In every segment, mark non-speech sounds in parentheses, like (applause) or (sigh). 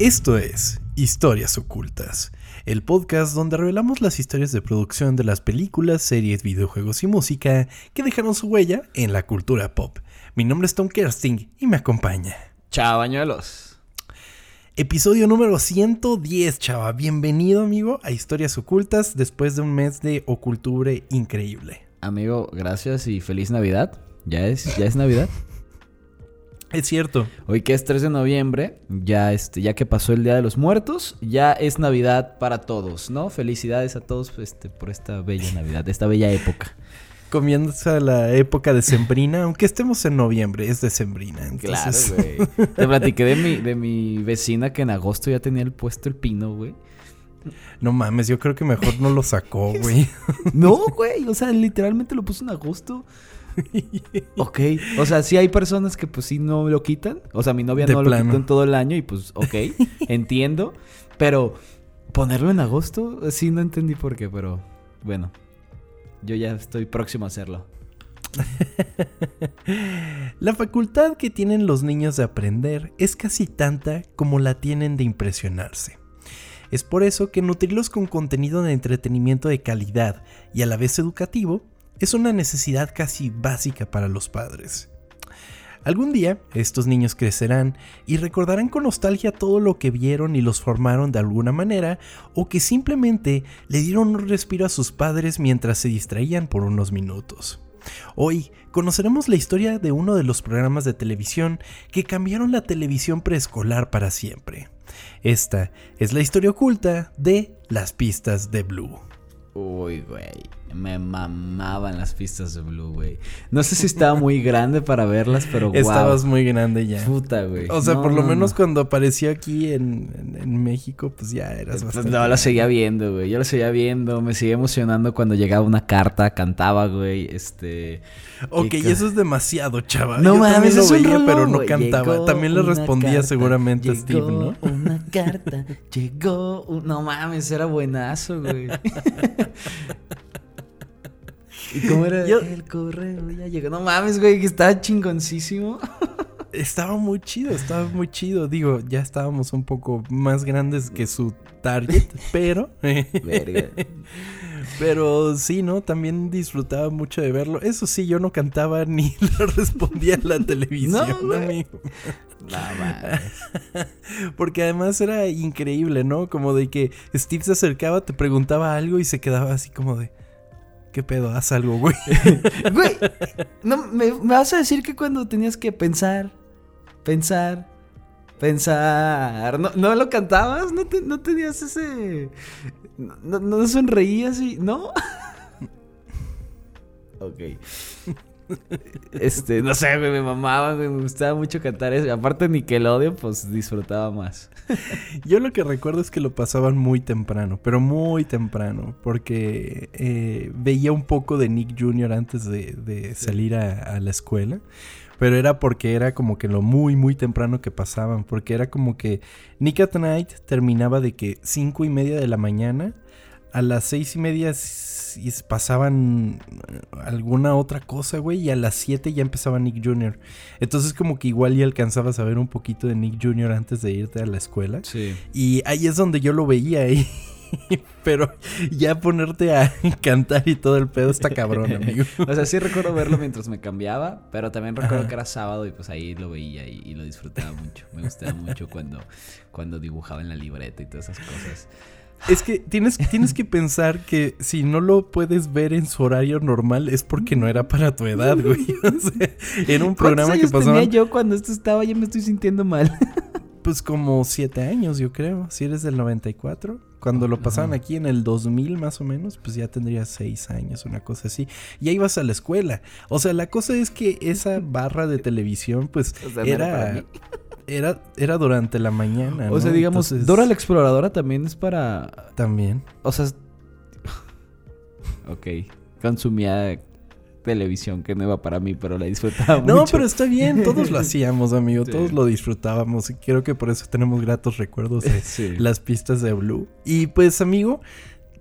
Esto es Historias Ocultas, el podcast donde revelamos las historias de producción de las películas, series, videojuegos y música que dejaron su huella en la cultura pop. Mi nombre es Tom Kersting y me acompaña. Chao, bañuelos. Episodio número 110, chava. Bienvenido, amigo, a Historias Ocultas después de un mes de oculture increíble. Amigo, gracias y feliz Navidad. ¿Ya es, ya es Navidad? (laughs) Es cierto. Hoy que es 3 de noviembre, ya este, ya que pasó el Día de los Muertos, ya es Navidad para todos, ¿no? Felicidades a todos este, por esta bella Navidad, esta bella época. Comienza la época de sembrina, aunque estemos en noviembre, es de sembrina. Entonces... Claro, güey. Te platiqué de mi, de mi vecina que en agosto ya tenía el puesto el pino, güey. No mames, yo creo que mejor no lo sacó, (laughs) güey. no, güey, o sea, literalmente lo puso en agosto. Ok, o sea, sí hay personas que pues sí no lo quitan. O sea, mi novia no lo quitó en todo el año y pues, ok, (laughs) entiendo. Pero ponerlo en agosto, sí no entendí por qué, pero bueno, yo ya estoy próximo a hacerlo. (laughs) la facultad que tienen los niños de aprender es casi tanta como la tienen de impresionarse. Es por eso que nutrirlos con contenido de entretenimiento de calidad y a la vez educativo es una necesidad casi básica para los padres. Algún día estos niños crecerán y recordarán con nostalgia todo lo que vieron y los formaron de alguna manera o que simplemente le dieron un respiro a sus padres mientras se distraían por unos minutos. Hoy conoceremos la historia de uno de los programas de televisión que cambiaron la televisión preescolar para siempre. Esta es la historia oculta de las pistas de Blue. Uy, güey. Me mamaban las pistas de Blue, güey. No sé si estaba muy (laughs) grande para verlas, pero wow. Estabas muy grande ya. Puta, güey. O sea, por lo menos cuando apareció aquí en, en, México, pues ya eras pues, bastante. No, la seguía viendo, güey. Yo la seguía viendo. Me seguía emocionando cuando llegaba una carta, cantaba, güey. Este. Ok, y eso es demasiado, chaval. No Yo mames, lo veía, pero no cantaba. también le respondía seguramente a Steve, ¿no? Una (laughs) carta, llegó. No mames, era buenazo, güey. (laughs) ¿Y cómo era el correo? Ya llegó. No mames, güey, que estaba chingoncísimo. (laughs) Estaba muy chido, estaba muy chido. Digo, ya estábamos un poco más grandes que su target, (laughs) pero. (laughs) Pero sí, ¿no? También disfrutaba mucho de verlo. Eso sí, yo no cantaba ni lo respondía en la televisión, no, amigo. Porque además era increíble, ¿no? Como de que Steve se acercaba, te preguntaba algo y se quedaba así como de. ¿Qué pedo? Haz algo, güey. (laughs) güey, no, me, vas a decir que cuando tenías que pensar, pensar, pensar, ¿no, no lo cantabas? ¿No, no tenías ese... No, no sonreías y... ¿No? (laughs) ok. Este, no sé, güey, me mamaba, me gustaba mucho cantar eso. Aparte Nickelodeon, pues disfrutaba más. (laughs) Yo lo que recuerdo es que lo pasaban muy temprano, pero muy temprano, porque eh, veía un poco de Nick Jr. antes de, salir a, a la escuela. Pero era porque era como que lo muy, muy temprano que pasaban. Porque era como que Nick at Night terminaba de que cinco y media de la mañana. A las seis y media pasaban eh, alguna otra cosa, güey. Y a las 7 ya empezaba Nick Jr. Entonces, como que igual ya alcanzabas a ver un poquito de Nick Jr. antes de irte a la escuela. Sí. Y ahí es donde yo lo veía. (laughs) ahí. Pero ya ponerte a (laughs) cantar y todo el pedo está cabrón, amigo. (laughs) o sea, sí recuerdo verlo mientras me cambiaba, pero también recuerdo que era sábado y pues ahí lo veía y, lo disfrutaba mucho. Me gustaba mucho cuando, cuando dibujaba en la libreta y todas esas cosas. Es que tienes, tienes que pensar que si no lo puedes ver en su horario normal es porque no era para tu edad, güey. (laughs) O sea, era un programa que pasaba. tenía yo cuando esto estaba? Ya me estoy sintiendo mal. (laughs) Pues como siete años, yo creo. Si eres del 94. Cuando lo pasaban aquí en el 2000 más o menos, pues ya tendrías seis años, una cosa así. Y ahí ibas a la escuela. O sea, la cosa es que esa barra de televisión, pues era era, era durante la mañana. O sea, digamos, Dora la exploradora también es para. También. O sea. ok. Consumía televisión que no iba para mí, pero la disfrutaba no, pero está bien, todos lo (laughs) hacíamos, amigo, todos lo disfrutábamos y creo que por eso tenemos gratos recuerdos de (laughs) las pistas de Blue. Y pues, amigo,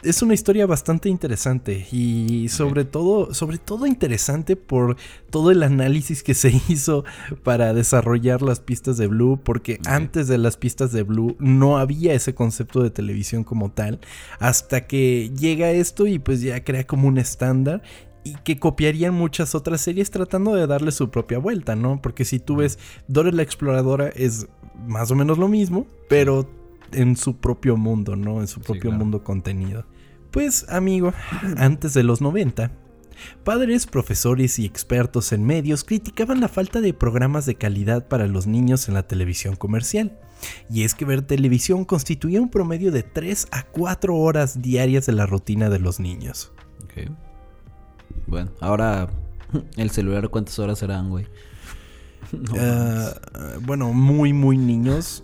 es una historia bastante interesante y sobre todo, sobre todo interesante por todo el análisis que se (laughs) hizo para desarrollar las pistas de Blue, porque antes de las pistas de Blue no había ese concepto de televisión como tal, hasta que llega esto y pues ya crea como un estándar y que copiarían muchas otras series tratando de darle su propia vuelta, ¿no? Porque si tú ves Dora la Exploradora es más o menos lo mismo, pero en su propio mundo, ¿no? En su propio mundo contenido. Pues, amigo, antes de los 90, padres, profesores y expertos en medios criticaban la falta de programas de calidad para los niños en la televisión comercial. Y es que ver televisión constituía un promedio de 3 a 4 horas diarias de la rutina de los niños. Ok. Bueno, ahora (laughs) el celular, ¿cuántas horas serán, güey? (laughs) Ah, bueno, muy, muy niños.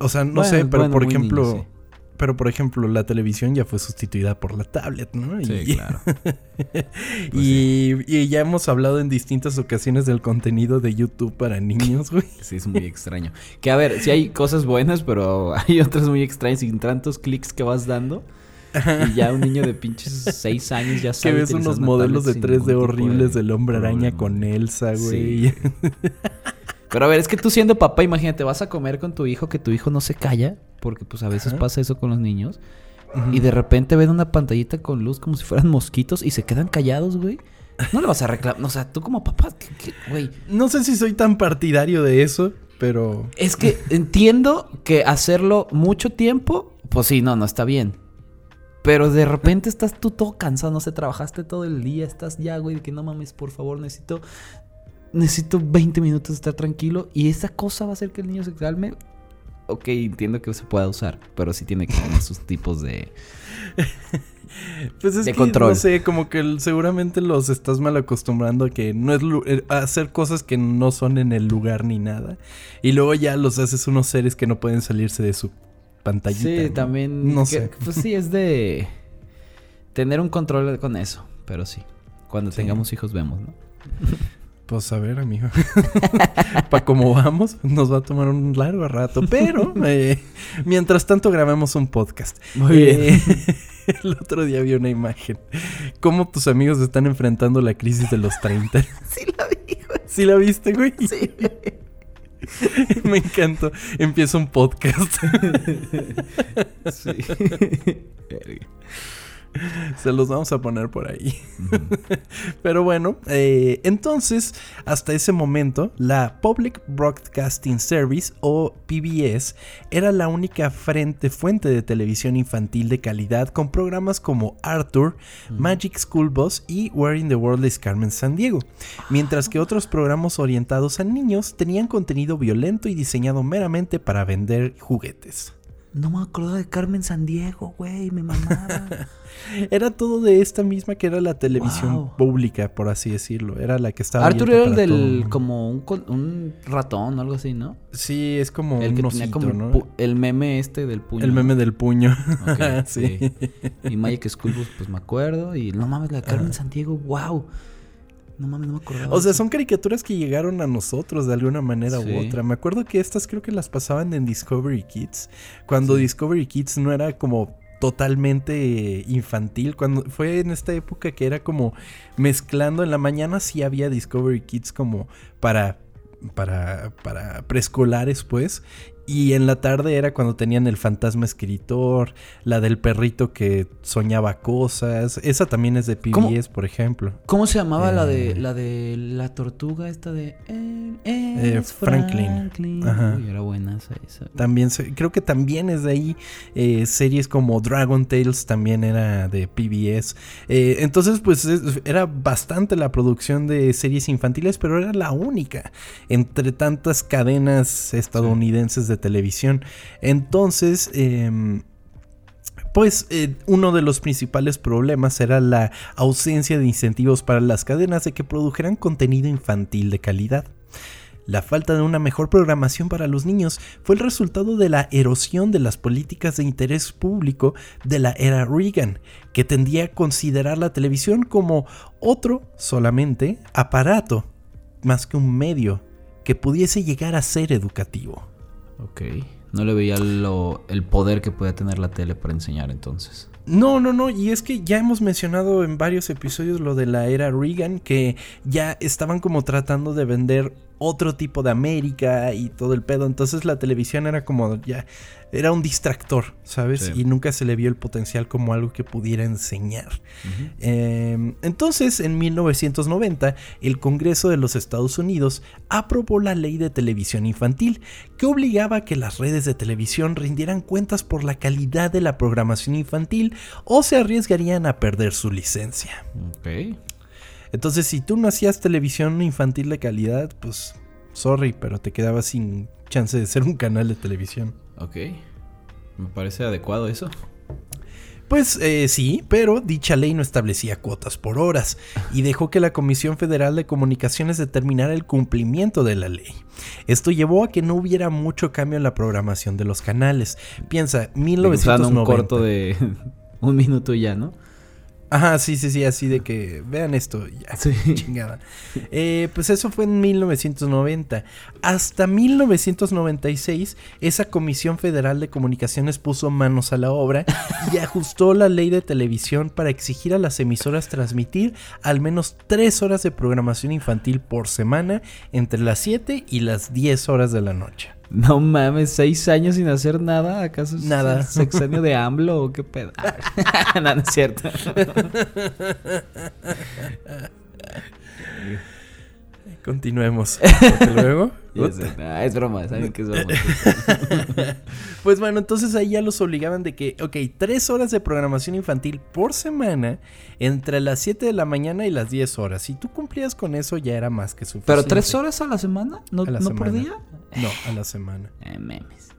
O sea, no sé, pero por ejemplo. Pero por ejemplo, la televisión ya fue sustituida por la tablet, ¿no? Sí, (laughs) y, claro. Pues y, ya hemos hablado en distintas ocasiones del contenido de YouTube para niños, güey. (laughs) Sí, es muy extraño. Que a ver, sí hay cosas buenas, pero (laughs) hay otras muy extrañas sin tantos clics que vas dando. Y ya un niño de pinches 6 años ya sabe. Que ves unos modelos de 3D horribles del hombre araña con Elsa, güey. Pero a ver, es que tú siendo papá, imagínate, vas a comer con tu hijo que tu hijo no se calla, porque pues a veces pasa eso con los niños. Y de repente ven una pantallita con luz como si fueran mosquitos y se quedan callados, güey. No le vas a reclamar. O sea, tú como papá, güey. No sé si soy tan partidario de eso, pero. Es que entiendo que hacerlo mucho tiempo, pues sí, no, no está bien. Pero de repente estás tú todo cansado, no sé, trabajaste todo el día, estás ya, güey, que no mames, por favor, necesito necesito 20 minutos de estar tranquilo y esa cosa va a hacer que el niño se calme. Ok, entiendo que se pueda usar, pero sí tiene que tener sus tipos de... (laughs) Pues es que, control. no sé, como que seguramente los estás mal acostumbrando a que no es eh, a hacer cosas que no son en el lugar ni nada. Y luego ya los haces unos seres que no pueden salirse de su pantallita. Sí, también. No sé. Pues sí, es de tener un control con eso. Pero sí. Cuando tengamos hijos vemos, ¿no? (laughs) Pues a ver, amigo. (laughs) Para cómo vamos, nos va a tomar un largo rato. Pero (laughs) eh, mientras tanto grabamos un podcast. Muy bien. Eh, (laughs) el otro día vi una imagen. Cómo tus amigos están enfrentando la crisis de los 30. Sí la vi, güey. ¿Sí la viste, güey? Sí. Me encantó. Empieza un podcast. sí. (laughs) Se los vamos a poner por ahí. (laughs) Pero bueno, eh, entonces, hasta ese momento, la Public Broadcasting Service o PBS era la única frente, fuente de televisión infantil de calidad con programas como Arthur, Magic School Bus y Where in the World is Carmen San Diego. Mientras que otros programas orientados a niños tenían contenido violento y diseñado meramente para vender juguetes. No me acuerdo de Carmen San Diego, güey, me mamaba. (laughs) era todo de esta misma que era la televisión pública, por así decirlo. Era la que estaba. Arthur era el del. como un, un ratón o algo así, ¿no? Sí, es como el que tenía como ¿no? el meme este del puño. El meme del puño. (laughs) sí. Y Magic School pues me acuerdo. Y no mames, la Carmen San Diego, wow. No mames, no me acuerdo. O sea, son caricaturas que llegaron a nosotros de alguna manera u otra. Me acuerdo que estas creo que las pasaban en Discovery Kids. Cuando Discovery Kids no era como totalmente infantil. Cuando fue en esta época que era como mezclando. En la mañana sí había Discovery Kids como para para, para preescolares, pues. Y en la tarde era cuando tenían el fantasma escritor, la del perrito que soñaba cosas. Esa también es de PBS, por ejemplo. ¿Cómo se llamaba la de eh. la de la tortuga esta de eh, Franklin? era buena esa, También creo que también es de ahí eh, series como Dragon Tales también era de PBS. entonces pues era bastante la producción de series infantiles, pero era la única entre tantas cadenas estadounidenses de televisión. Entonces, em, pues eh, uno de los principales problemas era la ausencia de incentivos para las cadenas de que produjeran contenido infantil de calidad. La falta de una mejor programación para los niños fue el resultado de la erosión de las políticas de interés público de la era Reagan, que tendía a considerar la televisión como otro solamente aparato, más que un medio que pudiese llegar a ser educativo. Ok. No le veía el poder que puede tener la tele para enseñar entonces. No, no, no, y es que ya hemos mencionado en varios episodios lo de la era Reagan, que ya estaban como tratando de vender otro tipo de América y todo el pedo, entonces la televisión era como ya era un distractor, ¿sabes? Y nunca se le vio el potencial como algo que pudiera enseñar. Em, entonces, en 1990, el Congreso de los Estados Unidos aprobó la ley de televisión infantil, que obligaba a que las redes de televisión rindieran cuentas por la calidad de la programación infantil o se arriesgarían a perder su licencia. Ok. Entonces, si tú no hacías televisión infantil de calidad, pues, sorry, pero te quedabas sin chance de ser un canal de televisión. Ok. Me parece adecuado eso. Pues eh, sí, pero dicha ley no establecía cuotas por horas y dejó que la Comisión Federal de Comunicaciones determinara el cumplimiento de la ley. Esto llevó a que no hubiera mucho cambio en la programación de los canales. Piensa, 1990. un corto de (laughs) un minuto ya, ¿no? Ajá, sí, sí, sí, así de que vean esto, ya, (laughs) chingada. Eh, pues eso fue en 1990. Hasta 1996, esa Comisión Federal de Comunicaciones puso manos a la obra (laughs) y ajustó la ley de televisión para exigir a las emisoras transmitir al menos tres horas de programación infantil por semana entre las 7 y las 10 horas de la noche. No mames, seis años sin hacer nada. ¿Acaso es nada. sexenio de AMLO o qué pedo? (laughs) (laughs) no, no es cierto. (laughs) Continuemos. (laughs) luego. es broma, saben que es broma. (laughs) pues bueno, entonces ahí ya los obligaban de que, ok, tres horas de programación infantil por semana entre las 7 de la mañana y las 10 horas. Si tú cumplías con eso, ya era más que suficiente. ¿Pero tres horas a la semana? ¿No, ¿no por día? No, a la semana. Eh, memes.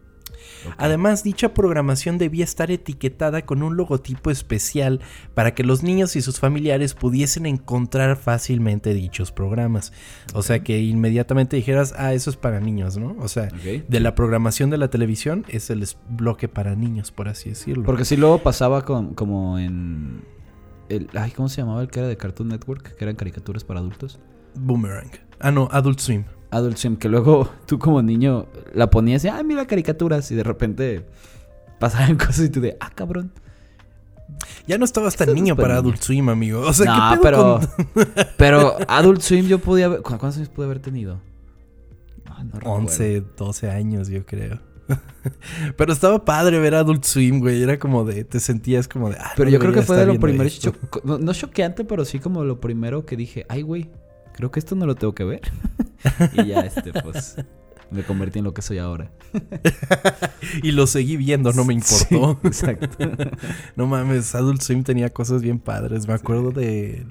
Además, dicha programación debía estar etiquetada con un logotipo especial para que los niños y sus familiares pudiesen encontrar fácilmente dichos programas. O sea, que inmediatamente dijeras, ah, eso es para niños, ¿no? O sea, de la programación de la televisión es el bloque para niños, por así decirlo. Porque si luego pasaba como en... El, ay, ¿cómo se llamaba el que era de Cartoon Network? Que eran caricaturas para adultos. Boomerang. Ah, no, Adult Swim. Adult Swim, que luego (laughs) tú como niño la ponías y, ah, mira caricaturas, y de repente pasaban (laughs) cosas y tú de, ah, cabrón. Ya no estabas tan niño para Adult Swim, amigo. O sea, no, pero, (laughs) pero Adult Swim yo podía haber... ¿Cuántos años pude haber tenido? 11, 12 años, yo creo. Pero estaba padre ver Adult Swim, güey. Era como de. Te sentías como de. Ah, pero yo creo que fue de lo primero. no, no choqueante, pero sí como lo primero que dije. Ay, güey creo que esto no lo tengo que ver. (laughs) y ya, este, pues, me convertí en lo que soy ahora. (laughs) y lo seguí viendo, no me importó. (laughs) exacto. no mames, Adult Swim tenía cosas bien padres. Me acuerdo de,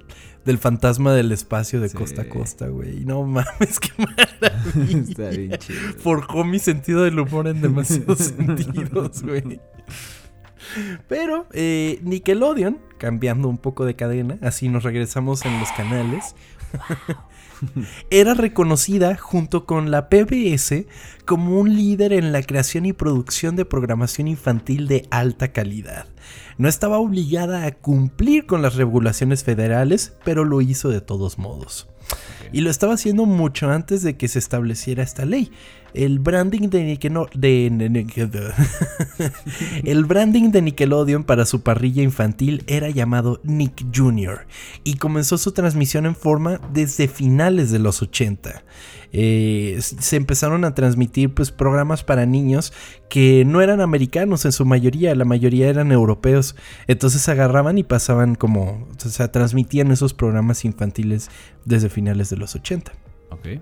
del fantasma del espacio de costa a costa, güey. No mames, qué maravilla. Está bien chido. Forjó mi sentido del humor en demasiados sentidos, güey. Pero eh, Nickelodeon, cambiando un poco de cadena, así nos regresamos en los canales, (laughs) Era reconocida junto con la PBS como un líder en la creación y producción de programación infantil de alta calidad. No estaba obligada a cumplir con las regulaciones federales, pero lo hizo de todos modos. Y lo estaba haciendo mucho antes de que se estableciera esta ley. El branding de, (laughs) el branding de Nickelodeon para su parrilla infantil era llamado Nick Jr. y comenzó su transmisión en forma desde finales de los 80. Eh, se empezaron a transmitir pues programas para niños que no eran americanos en su mayoría, la mayoría eran europeos. Entonces agarraban y pasaban como, o sea, transmitían esos programas infantiles desde finales de los 80. Ok.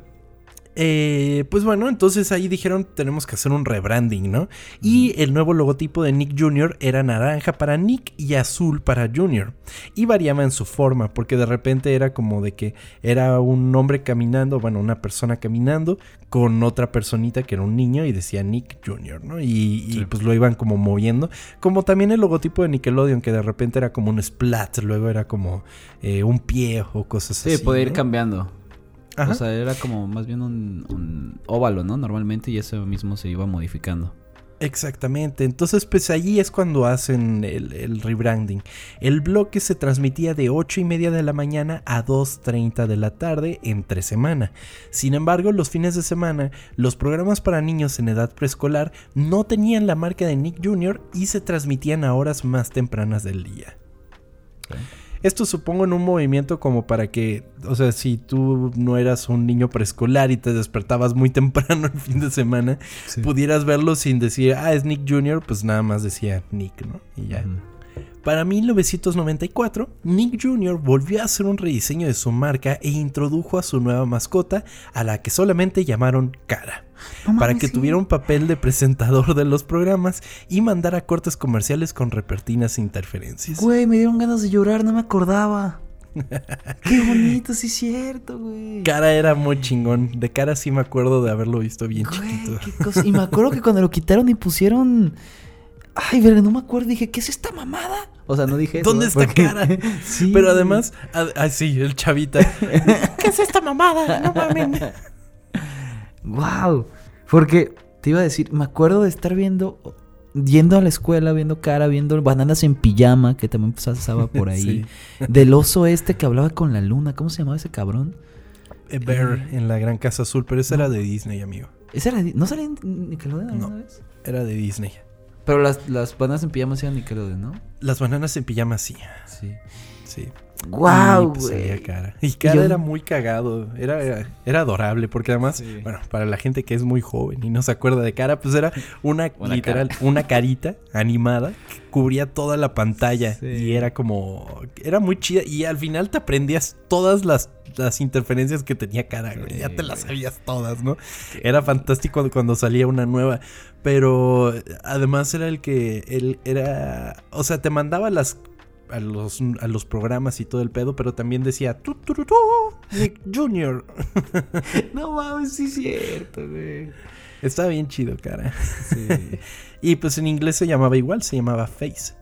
Eh, pues bueno, entonces ahí dijeron tenemos que hacer un rebranding, ¿no? Y el nuevo logotipo de Nick Jr. era naranja para Nick y azul para Jr. Y variaba en su forma, porque de repente era como de que era un hombre caminando, bueno, una persona caminando con otra personita que era un niño y decía Nick Jr., ¿no? Y, pues lo iban como moviendo, como también el logotipo de Nickelodeon, que de repente era como un splat, luego era como eh, un pie o cosas así. Sí, podía ir cambiando. O sea, era como más bien un, óvalo, ¿no? Normalmente y eso mismo se iba modificando. Exactamente, entonces pues allí es cuando hacen el, rebranding. El bloque se transmitía de 8 y media de la mañana a 2.30 de la tarde entre semana. Sin embargo, los fines de semana, los programas para niños en edad preescolar no tenían la marca de Nick Jr. y se transmitían a horas más tempranas del día. Esto supongo en un movimiento como para que, o sea, si tú no eras un niño preescolar y te despertabas muy (laughs) temprano el fin de semana, pudieras verlo sin decir, ah, es Nick Jr., pues nada más decía Nick, ¿no? Y ya. Para 1994, Nick Jr. volvió a hacer un rediseño de su marca e introdujo a su nueva mascota, a la que solamente llamaron Cara para que tuviera un papel de presentador de los programas y mandara cortes comerciales con repertinas interferencias. Güey, me dieron ganas de llorar, no me acordaba. (laughs) Qué bonito, sí es cierto, güey. Cara era muy chingón. De cara sí me acuerdo de haberlo visto bien chiquito. Y me acuerdo que cuando lo quitaron y pusieron. Ay, verga, no me acuerdo. Dije, ¿qué es esta mamada? O sea, no dije eso. ¿Dónde está cara? (laughs) sí. Pero además, ah, sí, el chavita. (laughs) ¿Qué es esta mamada? No mames. wow. Porque te iba a decir, me acuerdo de estar viendo, yendo a la escuela, viendo cara, viendo bananas en pijama, que también pasaba por ahí. Del oso este que hablaba con la luna. ¿Cómo se llamaba ese cabrón? Eh, Bear en la Gran Casa Azul, pero ese era de Disney, amigo. ¿Ese era ¿No salía en Nickelodeon no, vez? Era de Disney. Pero las, las bananas en pijama eran Nickelodeon, ¿no? Las bananas en pijama sí. Sí. Sí. ¡Guau, pues, güey! cara. Y cara era muy cagado. Era, era, adorable porque además, bueno, para la gente que es muy joven y no se acuerda de cara, pues era una, (laughs) literal, una carita animada que cubría toda la pantalla y era como, era muy chida y al final te aprendías todas las, las interferencias que tenía cara, güey. Ya te las sabías todas, ¿no? Era fantástico cuando salía una nueva. Pero además era el que él era, o sea, te mandaba las a los, a los programas y todo el pedo, pero también decía Nick Jr. (laughs) no mames, sí es cierto, güey. Estaba bien chido, cara. Sí. (laughs) y pues en inglés se llamaba igual, se llamaba Face.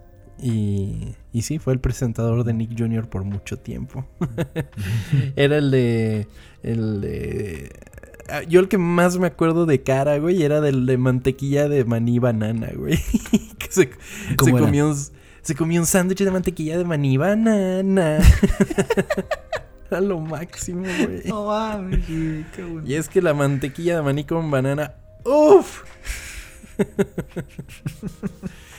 Y, y sí, fue el presentador de Nick Jr. por mucho tiempo. (laughs) era el de. El de. Ah, yo el que más me acuerdo de cara, güey, era del de mantequilla de maní banana, güey. que se, se comió se comió un sándwich de mantequilla de maní banana. (laughs) Era lo máximo, güey. No mames, qué bueno. Y es que la mantequilla de maní con banana. ¡Uf! (laughs)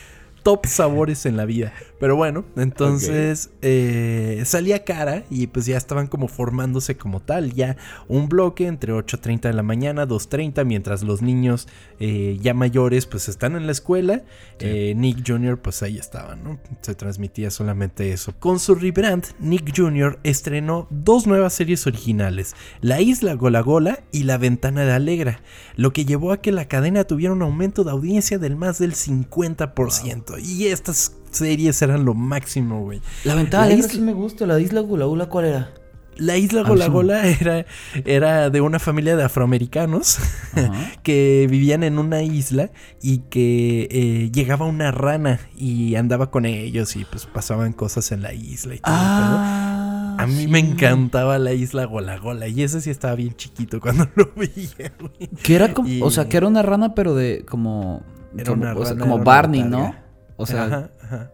top sabores en la vida. Pero bueno, entonces eh, salía cara y pues ya estaban como formándose como tal. Ya un bloque entre 8.30 de la mañana, 2.30, mientras los niños eh, ya mayores pues están en la escuela. Eh, Nick Jr. pues ahí estaba, ¿no? Se transmitía solamente eso. Con su rebrand, Nick Jr. estrenó dos nuevas series originales. La Isla Gola Gola y La Ventana de Alegra. Lo que llevó a que la cadena tuviera un aumento de audiencia del más del 50%. Y estas series eran lo máximo, güey. La ventana la isla... sí me gusta. La isla Gula Gula, ¿cuál era? La isla Gola Gola era, era de una familia de afroamericanos (laughs) que vivían en una isla y que eh, llegaba una rana y andaba con ellos y pues pasaban cosas en la isla y todo. Ah, a mí me encantaba la isla Gola Gola y ese sí estaba bien chiquito cuando (laughs) lo veía. Que era como, o sea, que era una rana pero de como, era una rana, como Barney, ¿no? O sea. Ajá, ajá.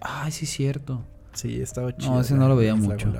Ay, sí, es cierto. Sí, estaba chido. No, ese no lo veía mucho.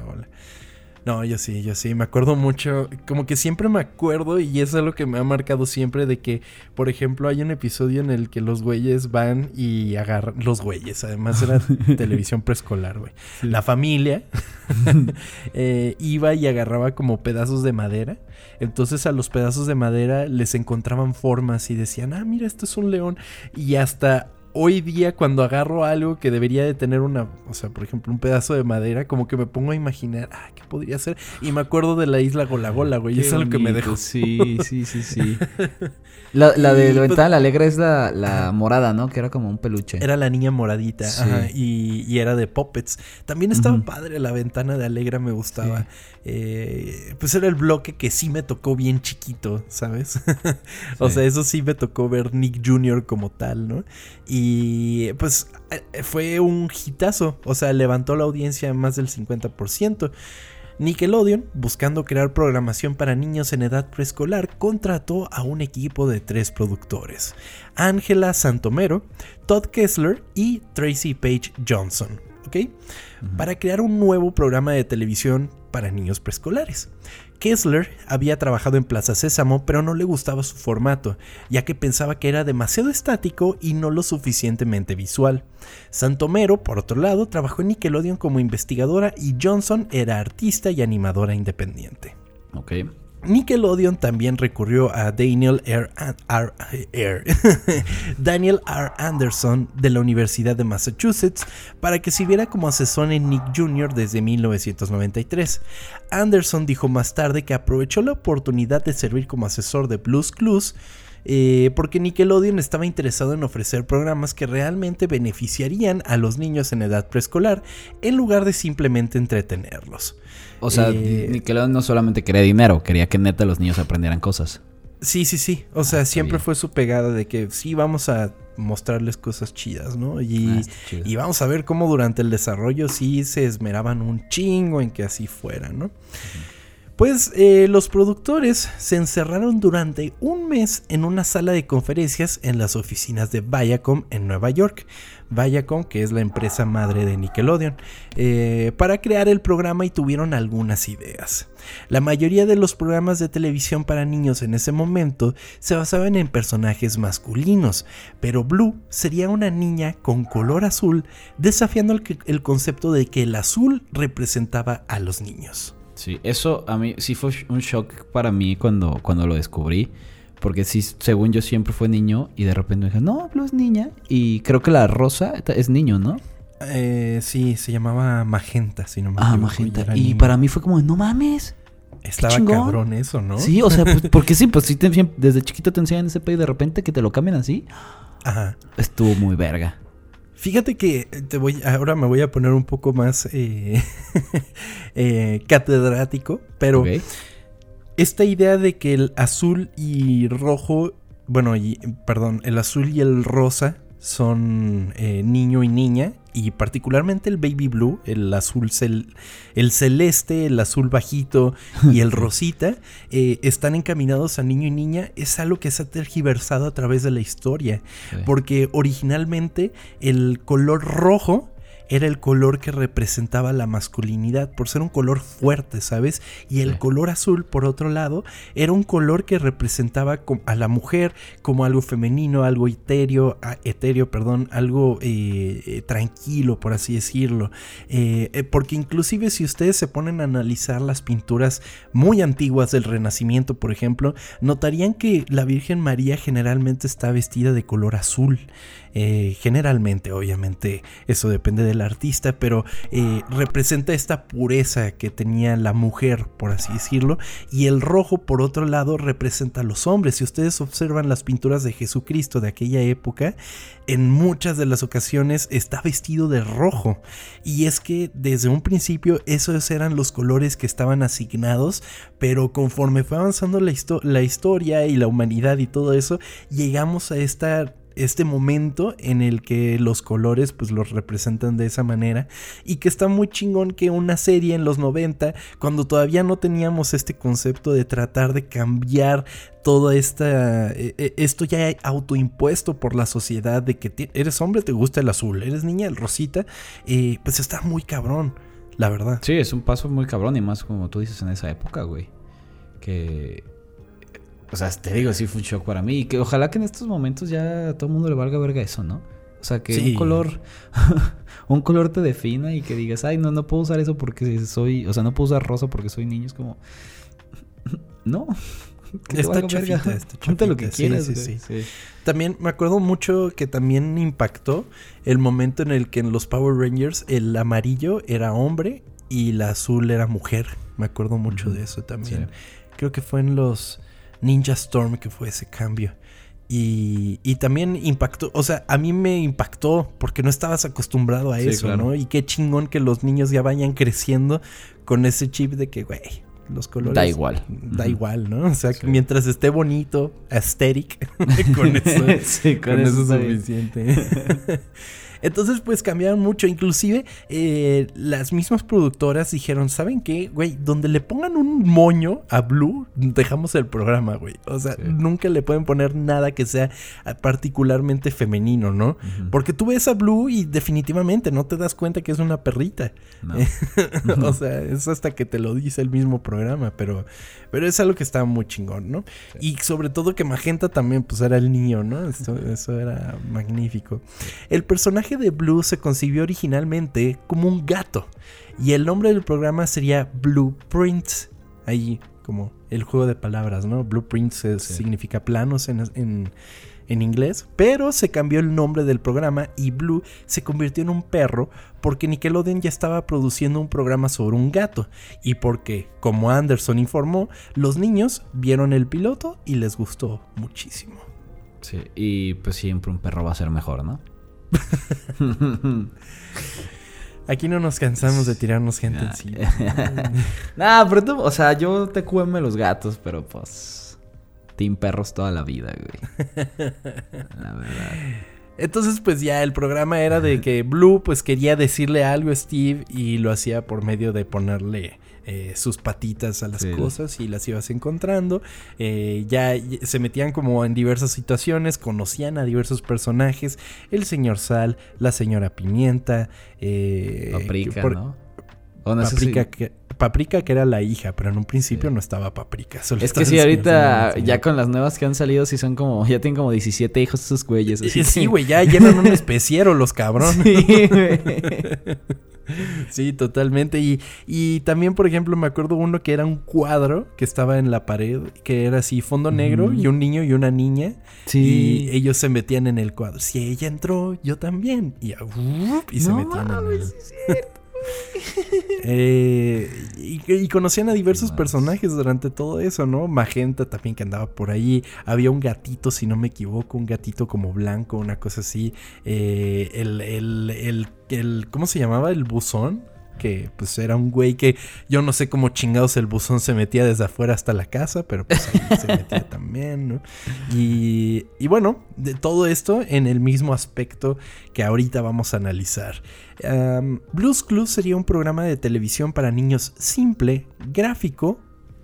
No, yo sí, yo sí, me acuerdo mucho, como que siempre me acuerdo y eso es lo que me ha marcado siempre de que, por ejemplo, hay un episodio en el que los güeyes van y agarran, los güeyes, además era (laughs) televisión preescolar, güey. La familia (laughs) (laughs) eh, iba y agarraba como pedazos de madera, entonces a los pedazos de madera les encontraban formas y decían, ah, mira, esto es un león y hasta hoy día cuando agarro algo que debería de tener una, o sea, por ejemplo, un pedazo de madera, como que me pongo a imaginar, ah, ¿qué podría ser? Y me acuerdo de la isla Gola Gola, güey, eso es lo que me dejó. Sí, sí, sí, sí. (laughs) la, la de la pues ventana alegre es la, morada, ¿no? Que era como un peluche. Era la niña moradita, ajá, y, era de puppets. También estaba padre, la ventana de Alegra me gustaba. Eh, pues era el bloque que sí me tocó bien chiquito, ¿sabes? (laughs) o sea, eso sí me tocó ver Nick Jr. como tal, ¿no? Y pues eh, fue un hitazo, o sea, levantó la audiencia más del 50%. Nickelodeon, buscando crear programación para niños en edad preescolar, contrató a un equipo de tres productores, Angela Santomero, Todd Kessler y Tracy Page Johnson, Para crear un nuevo programa de televisión para niños preescolares. Kessler había trabajado en Plaza Sésamo, pero no le gustaba su formato, ya que pensaba que era demasiado estático y no lo suficientemente visual. Santomero, por otro lado, trabajó en Nickelodeon como investigadora y Johnson era artista y animadora independiente. Okay. Nickelodeon también recurrió a Daniel R. (laughs) Daniel R. Anderson de la Universidad de Massachusetts para que sirviera como asesor en Nick Jr. desde 1993. Anderson dijo más tarde que aprovechó la oportunidad de servir como asesor de Blues Clues eh, porque Nickelodeon estaba interesado en ofrecer programas que realmente beneficiarían a los niños en edad preescolar en lugar de simplemente entretenerlos. O sea, eh, Nickelodeon no solamente quería dinero, quería que neta los niños aprendieran cosas. Sí, sí, sí. O sea, ah, siempre fue su pegada de que sí vamos a mostrarles cosas chidas, ¿no? Y, ah, y, vamos a ver cómo durante el desarrollo sí se esmeraban un chingo en que así fuera, ¿no? Pues eh, los productores se encerraron durante un mes en una sala de conferencias en las oficinas de Viacom en Nueva York. Viacom, que es la empresa madre de Nickelodeon, eh, para crear el programa y tuvieron algunas ideas. La mayoría de los programas de televisión para niños en ese momento se basaban en personajes masculinos, pero Blue sería una niña con color azul, desafiando el concepto de que el azul representaba a los niños. Sí, eso a mí sí fue un shock para mí cuando, cuando lo descubrí. Porque sí, según yo siempre fue niño y de repente me dije, no, Blue es niña. Y creo que la rosa es niño, ¿no? Eh, sí, se llamaba Magenta, si no me Ah, Magenta. Y, para mí fue como, no mames. Estaba cabrón eso, ¿no? Sí, o sea, pues, (laughs) porque sí, pues sí, desde chiquito te enseñan ese pedo y de repente que te lo cambian así. Ajá. Estuvo muy verga. Fíjate que te voy, ahora me voy a poner un poco más eh, (laughs) eh, catedrático, pero esta idea de que el azul y rojo, bueno, perdón, el azul y el rosa son eh, niño y niña y particularmente el baby blue, el azul, el celeste, el azul bajito y el (laughs) rosita, eh, están encaminados a niño y niña, es algo que se ha tergiversado a través de la historia, porque originalmente el color rojo era el color que representaba la masculinidad, por ser un color fuerte, ¿sabes? Y el color azul, por otro lado, era un color que representaba a la mujer como algo femenino, algo etéreo, etéreo, perdón, algo eh, eh, tranquilo, por así decirlo. Eh, porque inclusive si ustedes se ponen a analizar las pinturas muy antiguas del Renacimiento, por ejemplo, notarían que la Virgen María generalmente está vestida de color azul. Eh, generalmente, obviamente, eso depende del artista, pero eh, representa esta pureza que tenía la mujer, por así decirlo, y el rojo, por otro lado, representa a los hombres. Si ustedes observan las pinturas de Jesucristo de aquella época, en muchas de las ocasiones está vestido de rojo. Y es que desde un principio esos eran los colores que estaban asignados, pero conforme fue avanzando la, la historia y la humanidad y todo eso, llegamos a esta este momento en el que los colores pues los representan de esa manera y que está muy chingón que una serie en los 90 cuando todavía no teníamos este concepto de tratar de cambiar toda esta e, e, esto ya autoimpuesto por la sociedad de que eres hombre te gusta el azul eres niña el rosita eh, pues está muy cabrón la verdad. Sí es un paso muy cabrón y más como tú dices en esa época güey que o sea, te digo, sí fue un shock para mí. Y que ojalá que en estos momentos ya a todo el mundo le valga verga eso, ¿no? O sea, que un color, (laughs) un color te defina y que digas, ay, no, no puedo usar eso porque soy, o sea, no puedo usar rosa porque soy niño. Es como, (laughs) no. (laughs) Está chafita, está lo que quieras. Sí, sí, sí. También me acuerdo mucho que también impactó el momento en el que en los Power Rangers el amarillo era hombre y el azul era mujer. Me acuerdo mucho de eso también. Creo que fue en los Ninja Storm que fue ese cambio. Y, y, también impactó, o sea, a mí me impactó porque no estabas acostumbrado a eso, ¿no? Y qué chingón que los niños ya vayan creciendo con ese chip de que, güey, los colores. Da igual. Da igual, ¿no? O sea, que mientras esté bonito, aesthetic, (laughs) con (laughs) eso, sí, con, eso, es suficiente. (laughs) Entonces, pues cambiaron mucho. Inclusive, eh, las mismas productoras dijeron, ¿saben qué? Güey, donde le pongan un moño a Blue, dejamos el programa, güey. O sea, nunca le pueden poner nada que sea particularmente femenino, ¿no? Porque tú ves a Blue y definitivamente no te das cuenta que es una perrita. (laughs) o sea, es hasta que te lo dice el mismo programa, pero, pero es algo que estaba muy chingón, ¿no? Y sobre todo que Magenta también, pues era el niño, ¿no? eso era magnífico. El personaje de Blue se concibió originalmente como un gato y el nombre del programa sería Blueprints. Ahí como el juego de palabras, ¿no? Blueprints significa planos en, en inglés, pero se cambió el nombre del programa y Blue se convirtió en un perro porque Nickelodeon ya estaba produciendo un programa sobre un gato y porque, como Anderson informó, los niños vieron el piloto y les gustó muchísimo. Sí, y pues siempre un perro va a ser mejor, ¿no? (laughs) Aquí no nos cansamos de tirarnos gente encima. (laughs) nah, pero tú, o sea, yo te cueme los gatos, pero pues. Team perros toda la vida, güey. (laughs) La verdad. Entonces, pues ya el programa era de que Blue, pues quería decirle algo a Steve y lo hacía por medio de ponerle eh, sus patitas a las cosas y las ibas encontrando. Eh, ya se metían como en diversas situaciones, conocían a diversos personajes, el señor Sal, la señora Pimienta, eh, Paprika, ¿no? Paprika, que, Paprika que era la hija, pero en un principio no estaba Paprika. es que sí, ahorita ya con las nuevas que han salido, sí son como, ya tienen como 17 hijos sus güeyes. sí, güey, ya llenan un especiero los cabrones. (laughs) Sí, (laughs) güey. (laughs) Sí, totalmente. Y, y, también, por ejemplo, me acuerdo uno que era un cuadro que estaba en la pared, que era así, fondo negro, y un niño y una niña. Sí. Y ellos se metían en el cuadro. Si ella entró, yo también. Y, y se metían en el... Eh, y, conocían a diversos personajes durante todo eso, ¿no? Magenta también que andaba por ahí. Había un gatito, si no me equivoco, un gatito como blanco, una cosa así. Eh, el, el, el, ¿Cómo se llamaba? El buzón que pues era un güey que yo no sé cómo chingados el buzón se metía desde afuera hasta la casa, pero pues ahí se metía (laughs) también, ¿no? Y, y, bueno, de todo esto en el mismo aspecto que ahorita vamos a analizar. Blues Clues sería un programa de televisión para niños simple, gráfico,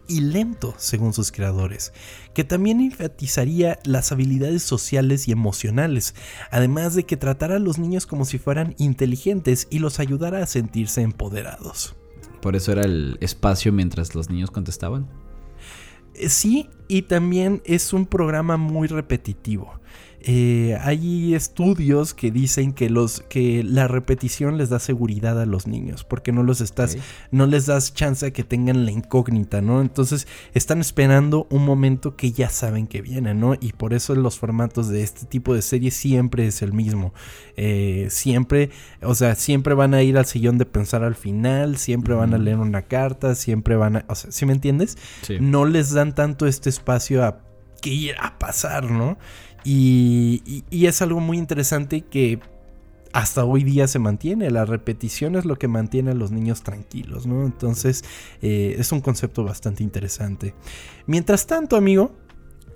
y lento, según sus creadores, que también enfatizaría las habilidades sociales y emocionales, además de que tratara a los niños como si fueran inteligentes y los ayudara a sentirse empoderados. Por eso era el espacio mientras los niños contestaban. Eh, sí, y también es un programa muy repetitivo. Eh, hay estudios que dicen que los que la repetición les da seguridad a los niños porque no los estás no les das chance a que tengan la incógnita no entonces están esperando un momento que ya saben que viene no y por eso los formatos de este tipo de series siempre es el mismo. Eh, siempre o sea siempre van a ir al sillón de pensar al final siempre van a leer una carta siempre van a o sea ¿sí me entiendes no les dan tanto este espacio a que ir a pasar no y, es algo muy interesante que hasta hoy día se mantiene. La repetición es lo que mantiene a los niños tranquilos, ¿no? Entonces eh, es un concepto bastante interesante. Mientras tanto, amigo,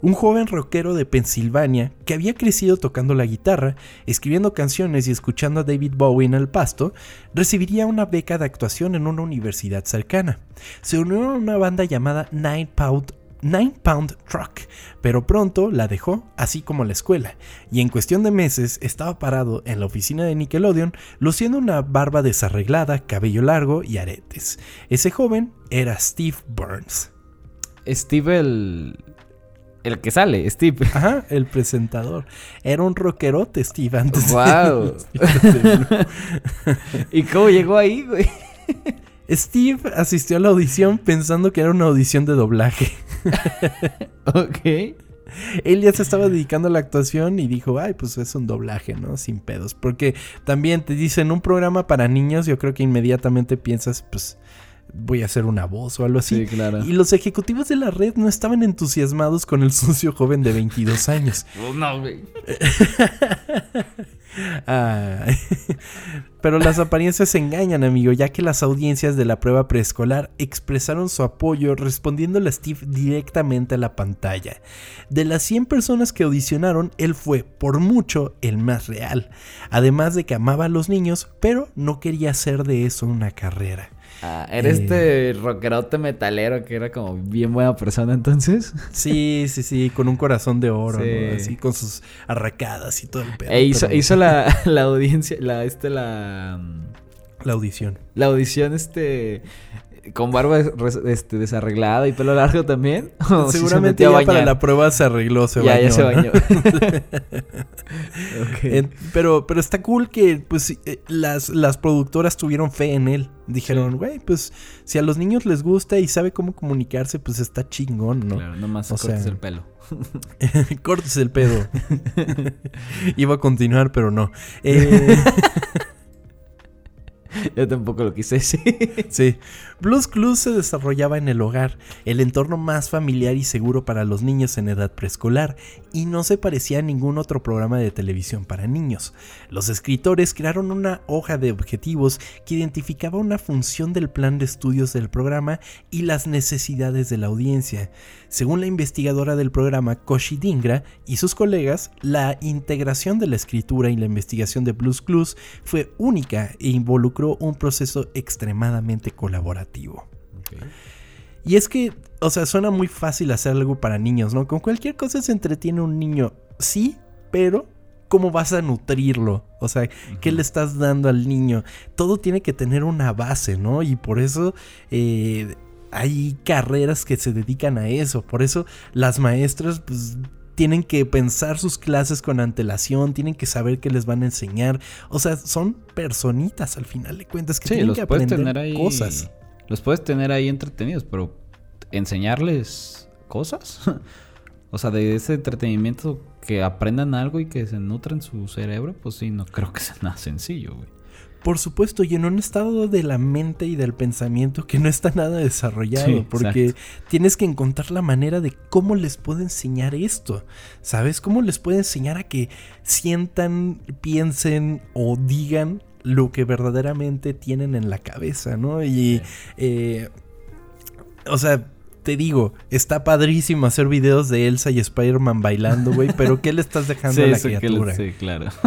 un joven rockero de Pensilvania que había crecido tocando la guitarra, escribiendo canciones y escuchando a David Bowie en el pasto, recibiría una beca de actuación en una universidad cercana. Se unió a una banda llamada Nine Pound Nine Pound Truck, pero pronto la dejó, así como la escuela, y en cuestión de meses estaba parado en la oficina de Nickelodeon, luciendo una barba desarreglada, cabello largo y aretes. Ese joven era Steve Burns. Steve el... El que sale, Steve. (laughs) Ajá, el presentador. Era un rockerote, Steve, antes wow. (laughs) (laughs) ¿Y cómo llegó ahí, güey? Steve asistió a la audición pensando que era una audición de doblaje. (laughs) ok. Él ya se estaba dedicando a la actuación y dijo, ay, pues es un doblaje, ¿no? Sin pedos. Porque también te dicen un programa para niños, yo creo que inmediatamente piensas, pues voy a hacer una voz o algo así. Sí, claro. Y los ejecutivos de la red no estaban entusiasmados con el (laughs) sucio joven de 22 años. no, güey. (laughs) Pero las apariencias engañan, amigo, ya que las audiencias de la prueba preescolar expresaron su apoyo respondiéndole a Steve directamente a la pantalla. De las 100 personas que audicionaron, él fue, por mucho, el más real. Además de que amaba a los niños, pero no quería hacer de eso una carrera. Ah, era este rockerote metalero que era como bien buena persona entonces. Sí, sí, sí, con un corazón de oro, Así con sus arracadas y todo el pedo. E hizo, la, (laughs) (laughs) la, audiencia, la, este, la... La audición. La audición, este con barba este, desarreglada y pelo largo también. (laughs) Seguramente ya para la prueba se arregló, se ya, Ya se bañó. (laughs) (laughs) pero, pero está cool que pues eh, las, las productoras tuvieron fe en él. Dijeron, güey, pues si a los niños les gusta y sabe cómo comunicarse, pues está chingón, ¿no? Claro, nomás cortes el pelo. cortes el pedo. Iba a continuar, pero no. Eh... (laughs) Yo tampoco lo quise decir. Sí. Blues Clues se desarrollaba en el hogar, el entorno más familiar y seguro para los niños en edad preescolar, y no se parecía a ningún otro programa de televisión para niños. Los escritores crearon una hoja de objetivos que identificaba una función del plan de estudios del programa y las necesidades de la audiencia. Según la investigadora del programa Koshi Dingra y sus colegas, la integración de la escritura y la investigación de Blues Clues fue única e involucró un proceso extremadamente colaborativo. Y es que, o sea, suena muy fácil hacer algo para niños, ¿no? Con cualquier cosa se entretiene un niño, sí, pero ¿cómo vas a nutrirlo? O sea, ¿qué le estás dando al niño? Todo tiene que tener una base, ¿no? Y por eso eh, hay carreras que se dedican a eso. Por eso las maestras, pues tienen que pensar sus clases con antelación, tienen que saber qué les van a enseñar. O sea, son personitas al final de cuentas que tienen que aprender tener ahí, cosas. Los puedes tener ahí entretenidos, pero enseñarles cosas. (laughs) o sea, de ese entretenimiento que aprendan algo y que se nutran su cerebro, pues sí, no creo que sea nada sencillo, güey. Por supuesto, y en un estado de la mente y del pensamiento que no está nada desarrollado, porque tienes que encontrar la manera de cómo les puedo enseñar esto, ¿sabes? ¿Cómo les puedo enseñar a que sientan, piensen o digan lo que verdaderamente tienen en la cabeza, ¿no? Y, eh, o sea, te digo, está padrísimo hacer videos de Elsa y Spider-Man bailando, güey, pero ¿qué le estás dejando (laughs) a la criatura? sí, claro. (laughs)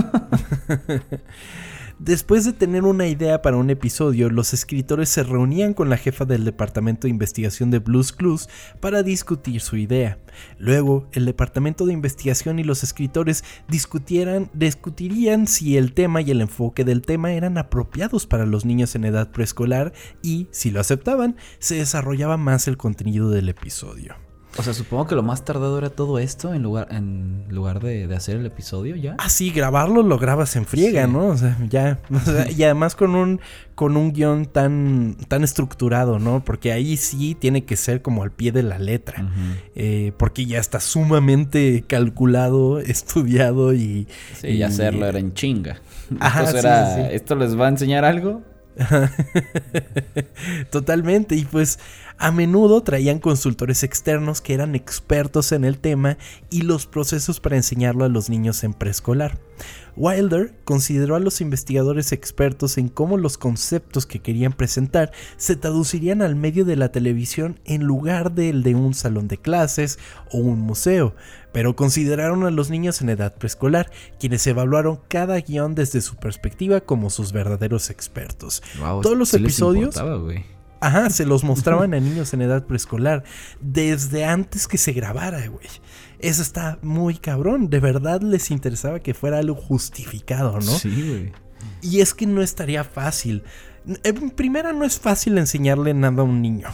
Después de tener una idea para un episodio, los escritores se reunían con la jefa del departamento de investigación de Blues Clues para discutir su idea. Luego, el departamento de investigación y los escritores discutieran, discutirían si el tema y el enfoque del tema eran apropiados para los niños en edad preescolar y, si lo aceptaban, se desarrollaba más el contenido del episodio. O sea, supongo que lo más tardado era todo esto en lugar, en lugar de, hacer el episodio ya. Ah, sí, grabarlo lo grabas en friega, ¿no? O sea, ya. y además con un, con un guion tan, tan estructurado, ¿no? Porque ahí sí tiene que ser como al pie de la letra. Eh, porque ya está sumamente calculado, (laughs) estudiado y. Sí, y, hacerlo era en chinga. Ajá, era, ¿Esto les va a enseñar algo? (laughs) Totalmente. Y pues a menudo traían consultores externos que eran expertos en el tema y los procesos para enseñarlo a los niños en preescolar. Wilder consideró a los investigadores expertos en cómo los conceptos que querían presentar se traducirían al medio de la televisión en lugar del de un salón de clases o un museo, pero consideraron a los niños en edad preescolar, quienes evaluaron cada guion desde su perspectiva como sus verdaderos expertos. Todos los episodios... Ajá, se los (laughs) mostraban a niños en edad preescolar desde antes que se grabara, güey. Eso está muy cabrón. De verdad les interesaba que fuera algo justificado, ¿no? Sí, güey. Y es que no estaría fácil. En primera, no es fácil enseñarle nada a un niño.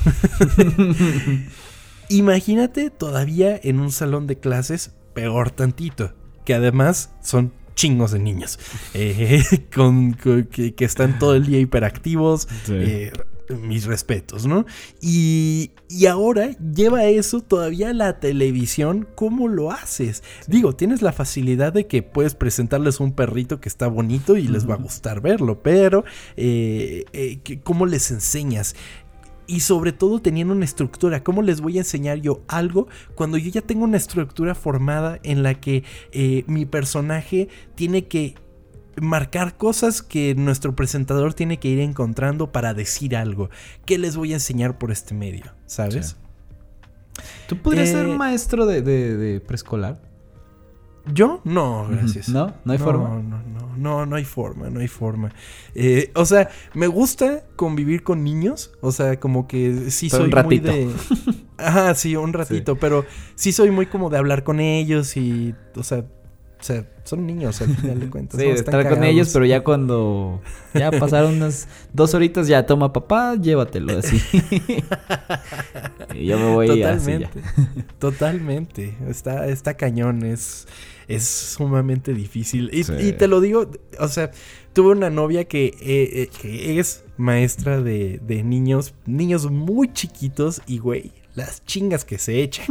(laughs) Imagínate todavía en un salón de clases, peor tantito. Que además son chingos de niños. (laughs) Eh, con, que, están todo el día hiperactivos. Eh, mis respetos, ¿no? Y, y, ahora lleva eso todavía a la televisión, ¿cómo lo haces? Digo, tienes la facilidad de que puedes presentarles un perrito que está bonito y les va a gustar verlo, pero eh, ¿cómo les enseñas? y sobre todo teniendo una estructura. ¿Cómo les voy a enseñar yo algo cuando yo ya tengo una estructura formada en la que eh, mi personaje tiene que marcar cosas que nuestro presentador tiene que ir encontrando para decir algo. ¿Qué les voy a enseñar por este medio? ¿Sabes? ¿Tú podrías ser un eh, maestro de preescolar? ¿Yo? No, gracias. ¿No? ¿No hay forma? No, no, no, no, no hay forma, no hay forma. Eh, o sea, me gusta convivir con niños. O sea, como que sí soy muy de. (laughs) Ajá, sí, un ratito. Pero sí soy muy como de hablar con ellos y. O sea, o sea, son niños al final de cuentas. Sí, de estar con ellos, pero ya cuando ya pasaron unas dos horitas, ya toma papá, llévatelo así. y yo me voy Totalmente. Totalmente. Está, está cañón. Es, es sumamente difícil. Y, te lo digo, o sea, tuve una novia que, eh, eh, es maestra de, de niños, niños muy chiquitos y, güey, las chingas que se echan.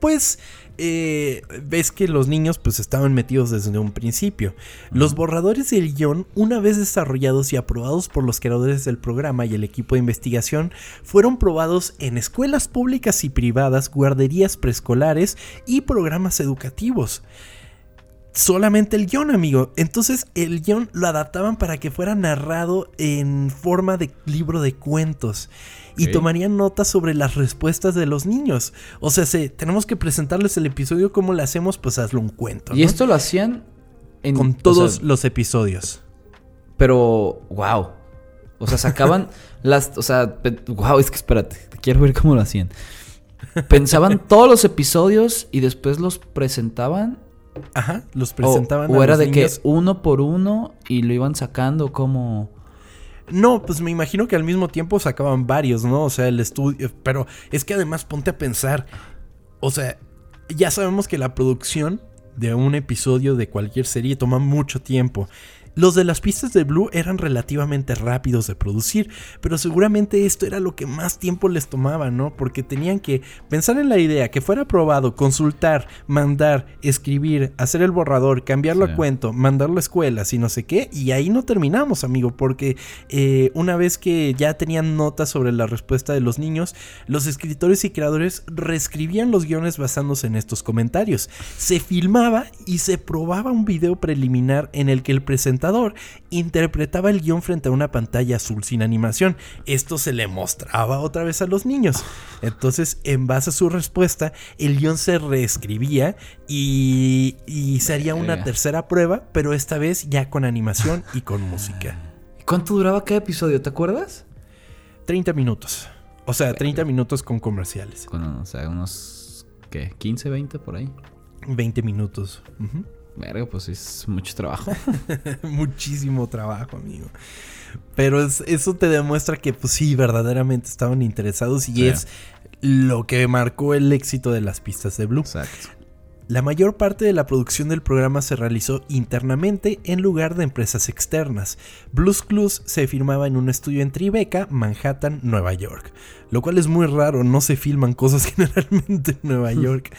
pues eh, ves que los niños pues estaban metidos desde un principio. Los borradores del guion, una vez desarrollados y aprobados por los creadores del programa y el equipo de investigación, fueron probados en escuelas públicas y privadas, guarderías preescolares y programas educativos solamente el guion, amigo. Entonces el guion lo adaptaban para que fuera narrado en forma de libro de cuentos. Y tomarían notas sobre las respuestas de los niños. O sea, si tenemos que presentarles el episodio como lo hacemos, pues hazlo un cuento. Y esto lo hacían en, con todos los episodios. Pero, wow. O sea, sacaban (laughs) las. O sea, wow, es que espérate, quiero ver cómo lo hacían. Pensaban todos los episodios y después los presentaban Ajá, los presentaban. O, era de que uno por uno y lo iban sacando como... No, pues me imagino que al mismo tiempo sacaban varios, ¿no? O sea, el estudio... Pero es que además ponte a pensar, o sea, ya sabemos que la producción de un episodio de cualquier serie toma mucho tiempo. Los de las pistas de Blue eran relativamente rápidos de producir, pero seguramente esto era lo que más tiempo les tomaba, ¿no? Porque tenían que pensar en la idea, que fuera aprobado, consultar, mandar, escribir, hacer el borrador, cambiarlo a cuento, mandarlo a escuelas y no sé qué, y ahí no terminamos, amigo, porque eh, una vez que ya tenían notas sobre la respuesta de los niños, los escritores y creadores reescribían los guiones basándose en estos comentarios. Se filmaba y se probaba un video preliminar en el que el presentador interpretaba el guion frente a una pantalla azul sin animación. Esto se le mostraba otra vez a los niños. Entonces, en base a su respuesta, el guion se reescribía y, y se haría una tercera prueba, pero esta vez ya con animación y con música. ¿Cuánto duraba cada episodio? ¿Te acuerdas? 30 minutos. O sea, 30 minutos con comerciales. o sea, unos, ¿qué? ¿15, 20 por ahí? 20 minutos. Verga, pues es mucho trabajo. (laughs) Muchísimo trabajo, amigo. Pero eso te demuestra que, pues sí, verdaderamente estaban interesados y es lo que marcó el éxito de las pistas de Blue. Exacto. La mayor parte de la producción del programa se realizó internamente en lugar de empresas externas. Blues Clues se filmaba en un estudio en Tribeca, Manhattan, Nueva York. Lo cual es muy raro, no se filman cosas (laughs) generalmente en Nueva (laughs) York.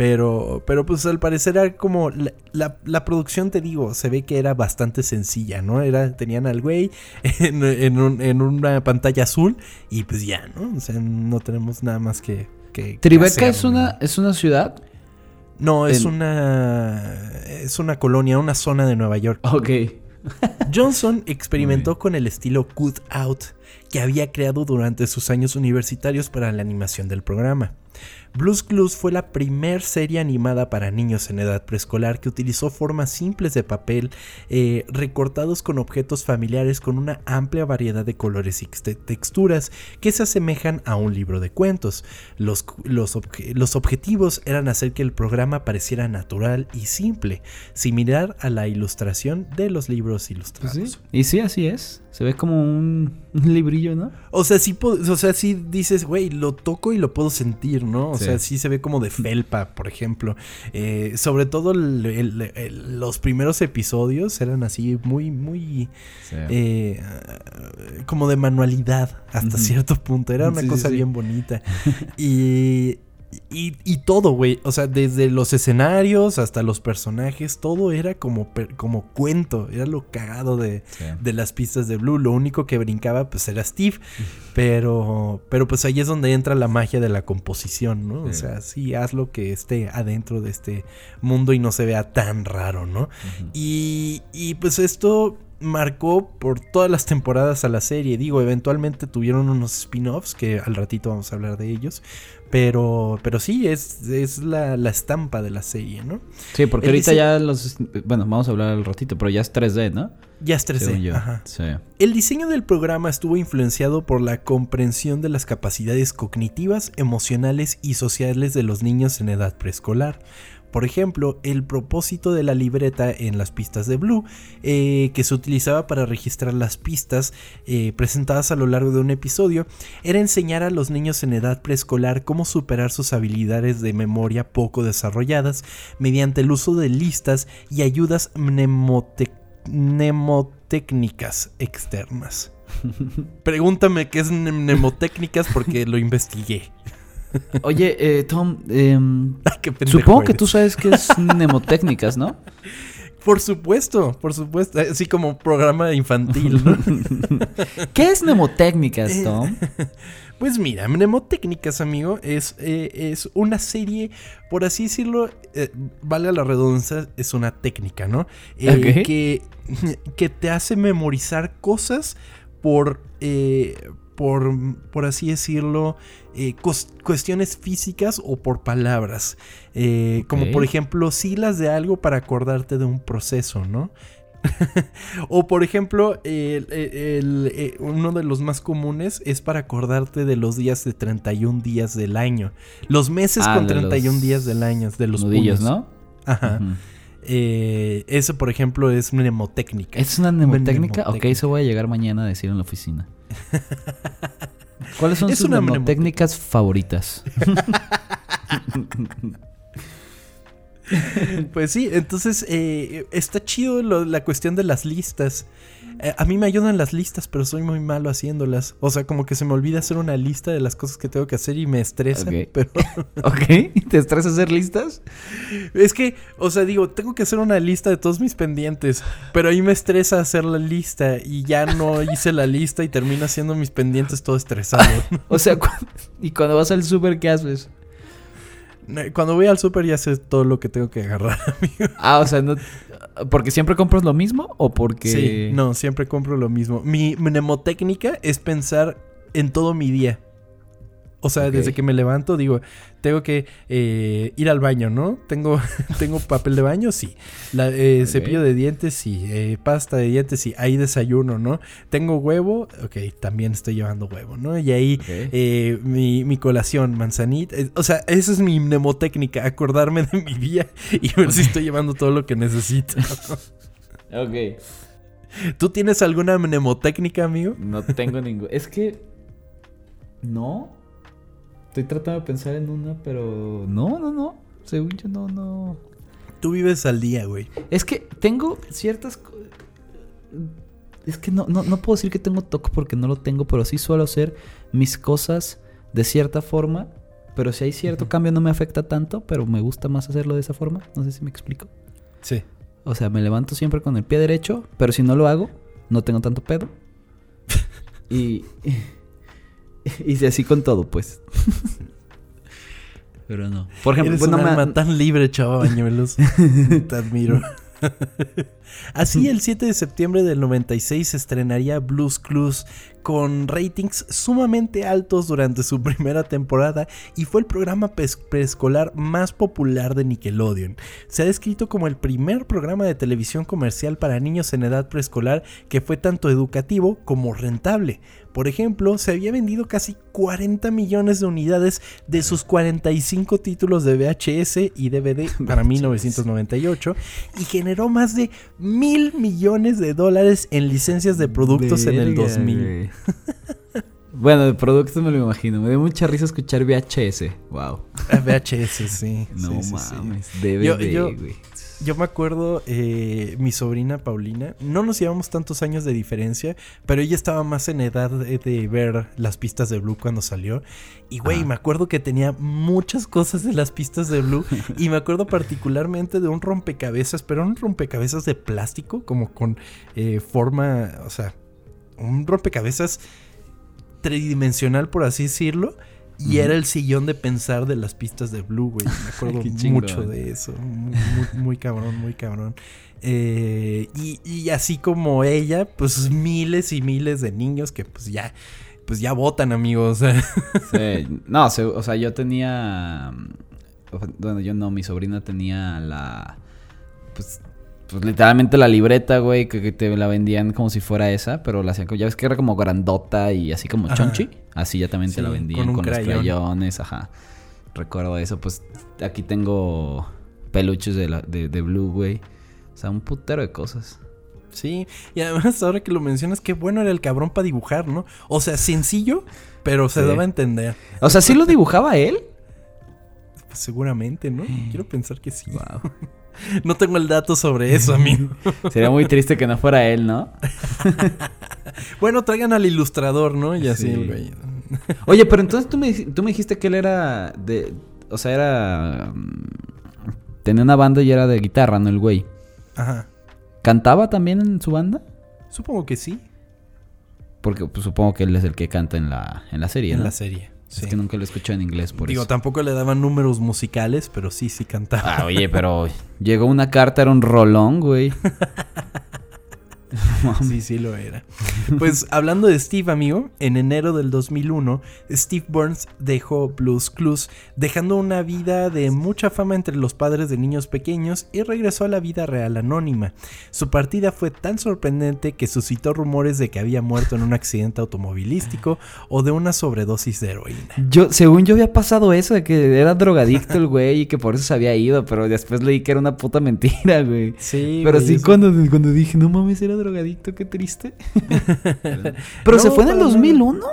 Pero, pero pues al parecer era como la, producción, te digo, se ve que era bastante sencilla, ¿no? Era, tenían al güey (laughs) en, una pantalla azul y pues ya, ¿no? O sea, no tenemos nada más que... que ¿Tribeca es, una, es una ciudad? No, es una... Es una colonia, una zona de Nueva York. Ok. (laughs) Johnson experimentó con el estilo cut out que había creado durante sus años universitarios para la animación del programa. Blues Clues fue la primer serie animada para niños en edad preescolar que utilizó formas simples de papel eh, recortados con objetos familiares con una amplia variedad de colores y texturas que se asemejan a un libro de cuentos. Los, los, objetivos eran hacer que el programa pareciera natural y simple, similar a la ilustración de los libros pues ilustrados. Y sí, así es. Se ve como un, librillo, ¿no? O sea, sí, o sea, sí dices, güey, lo toco y lo puedo sentir, ¿no? O sea, sí se ve como de felpa, por ejemplo. Eh, sobre todo los primeros episodios eran así muy, muy... Eh, como de manualidad hasta cierto punto. Era una cosa bien bonita. (laughs) y y, todo, güey. O sea, desde los escenarios hasta los personajes, todo era como, como cuento. Era lo cagado de, las pistas de Blue. Lo único que brincaba, pues, era Steve. pero, pero pues ahí es donde entra la magia de la composición, ¿no? O sea, sí, haz lo que esté adentro de este mundo y no se vea tan raro, ¿no? y, y pues esto marcó por todas las temporadas a la serie. Digo, eventualmente tuvieron unos spin-offs que al ratito vamos a hablar de ellos. Pero, pero sí, es, es la, estampa de la serie, ¿no? Sí, porque ahorita ya los... Bueno, vamos a hablar al ratito, pero ya es 3D, ¿no? Ya es 3D. Ajá. Sí. El diseño del programa estuvo influenciado por la comprensión de las capacidades cognitivas, emocionales y sociales de los niños en edad preescolar. Por ejemplo, el propósito de la libreta en las pistas de Blue, eh, que se utilizaba para registrar las pistas eh, presentadas a lo largo de un episodio, era enseñar a los niños en edad preescolar cómo superar sus habilidades de memoria poco desarrolladas mediante el uso de listas y ayudas mnemotécnicas externas. (laughs) Pregúntame qué es mnemotécnicas porque lo investigué. Oye, eh, Tom, em, (laughs) supongo que tú sabes que es (laughs) mnemotécnicas, ¿no? Por supuesto, por supuesto. Así como programa infantil. ¿no? (laughs) ¿Qué es mnemotécnicas, eh, Tom? Pues mira, Mnemotécnicas, amigo, es, eh, es una serie, por así decirlo, eh, vale la redundancia, es una técnica, ¿no? que, que te hace memorizar cosas por, por, así decirlo, eh, cuestiones físicas o por palabras. Eh, como por ejemplo, siglas de algo para acordarte de un proceso, ¿no? (laughs) o por ejemplo, eh, uno de los más comunes es para acordarte de los días de 31 días del año. Los meses ah, con 31 días del año, de los nudillos, ¿no? Ajá. Eso, por ejemplo, es mnemotécnica. ¿Es una mnemotécnica? Ok, eso voy a llegar mañana a decir en la oficina. ¿Cuáles son (laughs) sus técnicas favoritas? (laughs) pues sí, entonces eh, está chido la cuestión de las listas. Eh, a mí me ayudan las listas, pero soy muy malo haciéndolas. O sea, como que se me olvida hacer una lista de las cosas que tengo que hacer y me estresa. (laughs) Pero... (laughs) ok, ¿te estresa hacer listas? Es que, o sea, digo, tengo que hacer una lista de todos mis pendientes, pero ahí me estresa hacer la lista y ya no hice la lista y termino haciendo mis pendientes todo estresado. (laughs) o sea, ¿y cuando vas al súper qué haces? Cuando voy al súper ya sé todo lo que tengo que agarrar, amigo. Ah, o sea, no... ¿Porque siempre compras lo mismo o porque...? Sí, no, siempre compro lo mismo. Mi mnemotécnica es pensar en todo mi día. O sea, desde que me levanto digo, tengo que eh, ir al baño, ¿no? Tengo, (laughs) tengo papel de baño, sí. Eh, cepillo de dientes, sí. Eh, pasta de dientes, sí. Hay desayuno, ¿no? Tengo huevo, ok, también estoy llevando huevo, ¿no? Y ahí mi, mi, colación, manzanita. o sea, esa es mi mnemotécnica, acordarme de mi día y ver si estoy llevando todo lo que necesito. (laughs) ok. ¿Tú tienes alguna mnemotécnica, amigo? No tengo ninguna. Es que... No. Estoy tratando de pensar en una, pero no, no, no. Según yo, no, no. Tú vives al día, güey. Es que tengo ciertas. Es que no, no, puedo decir que tengo toque porque no lo tengo, pero sí suelo hacer mis cosas de cierta forma. Pero si hay cierto cambio no me afecta tanto, pero me gusta más hacerlo de esa forma. No sé si me explico. Sí. O sea, me levanto siempre con el pie derecho, pero si no lo hago, no tengo tanto pedo. (laughs) y (laughs) Hice así con todo, pues. (laughs) Pero no. Por ejemplo, Eres un tan libre, chaval, bañuelos. (laughs) Te admiro. Así, el 7 de septiembre del 96 se estrenaría Blues Clues con ratings sumamente altos durante su (laughs) primera temporada y fue el programa preescolar más popular de Nickelodeon. Se ha descrito como el primer programa de televisión comercial para niños en edad preescolar que fue tanto educativo como rentable. Por ejemplo, se había vendido casi 40 millones de unidades de sus 45 títulos de VHS y DVD (laughs) para 1998 y generó más de mil millones de dólares en licencias de productos en el 2000. (laughs) Bueno, de productos me lo imagino. Me dio mucha risa escuchar VHS. Wow. VHS, sí. No mames. DVD, güey. yo me acuerdo, eh, mi sobrina Paulina, no nos llevamos tantos años de diferencia, pero ella estaba más en edad de, ver las pistas de Blue cuando salió. Y güey, me acuerdo que tenía muchas cosas de las pistas de Blue. y me acuerdo particularmente de un rompecabezas, pero un rompecabezas de plástico, como con eh, forma, o sea, un rompecabezas tridimensional, por así decirlo y era el sillón de pensar de las pistas de Blue, güey. Me (laughs) acuerdo mucho de eso. Muy, cabrón, muy cabrón. Eh, y, así como ella, pues miles y miles de niños que pues ya, pues ya votan, amigos. (laughs) sí. No, o sea, yo tenía... Bueno, yo no, mi sobrina tenía la... Pues pues literalmente la libreta, güey, que, te la vendían como si fuera esa, pero la hacían, ya ves que era como grandota y así como chonchi, así ya también te la vendían con, los crayones, ajá. Recuerdo eso, pues aquí tengo peluches de, la, de, Blue, güey. O sea, un putero de cosas. Sí, y además ahora que lo mencionas, qué bueno era el cabrón para dibujar, ¿no? O sea, sencillo, pero se daba a entender. O sea, ¿sí lo dibujaba él? Pues seguramente, ¿no? (gasps) Quiero pensar que sí. Wow. (laughs) (laughs) No tengo el dato sobre eso, amigo. (laughs) Sería muy triste que no fuera él, ¿no? (laughs) bueno, traigan al ilustrador, ¿no? Y así, güey. Oye, pero entonces tú me, tú me dijiste que él era de... O sea, era... Mm, tenía una banda y era de guitarra, ¿no? El güey. Ajá. ¿Cantaba también en su banda? Supongo que sí. Porque pues, supongo que él es el que canta en la, en la serie, En la serie. Es que nunca lo escuché en inglés, por Digo, tampoco le daban números musicales, pero sí, sí cantaba. Ah, oye, pero llegó una carta, era un rolón, güey. (laughs) (laughs) sí, sí lo era. Pues hablando de Steve, amigo, en enero del 2001, Steve Burns dejó Blues Clues, dejando una vida de mucha fama entre los padres de niños pequeños y regresó a la vida real anónima. Su partida fue tan sorprendente que suscitó rumores de que había muerto en un accidente automovilístico o de una sobredosis de heroína. Yo, según yo había pasado eso, de que era drogadicto el güey y que por eso se había ido, pero después leí que era una puta mentira, güey. Sí. Pero sí, cuando, cuando dije, no mames, era drogadicto, qué triste. (laughs) Pero se fue en el 2001.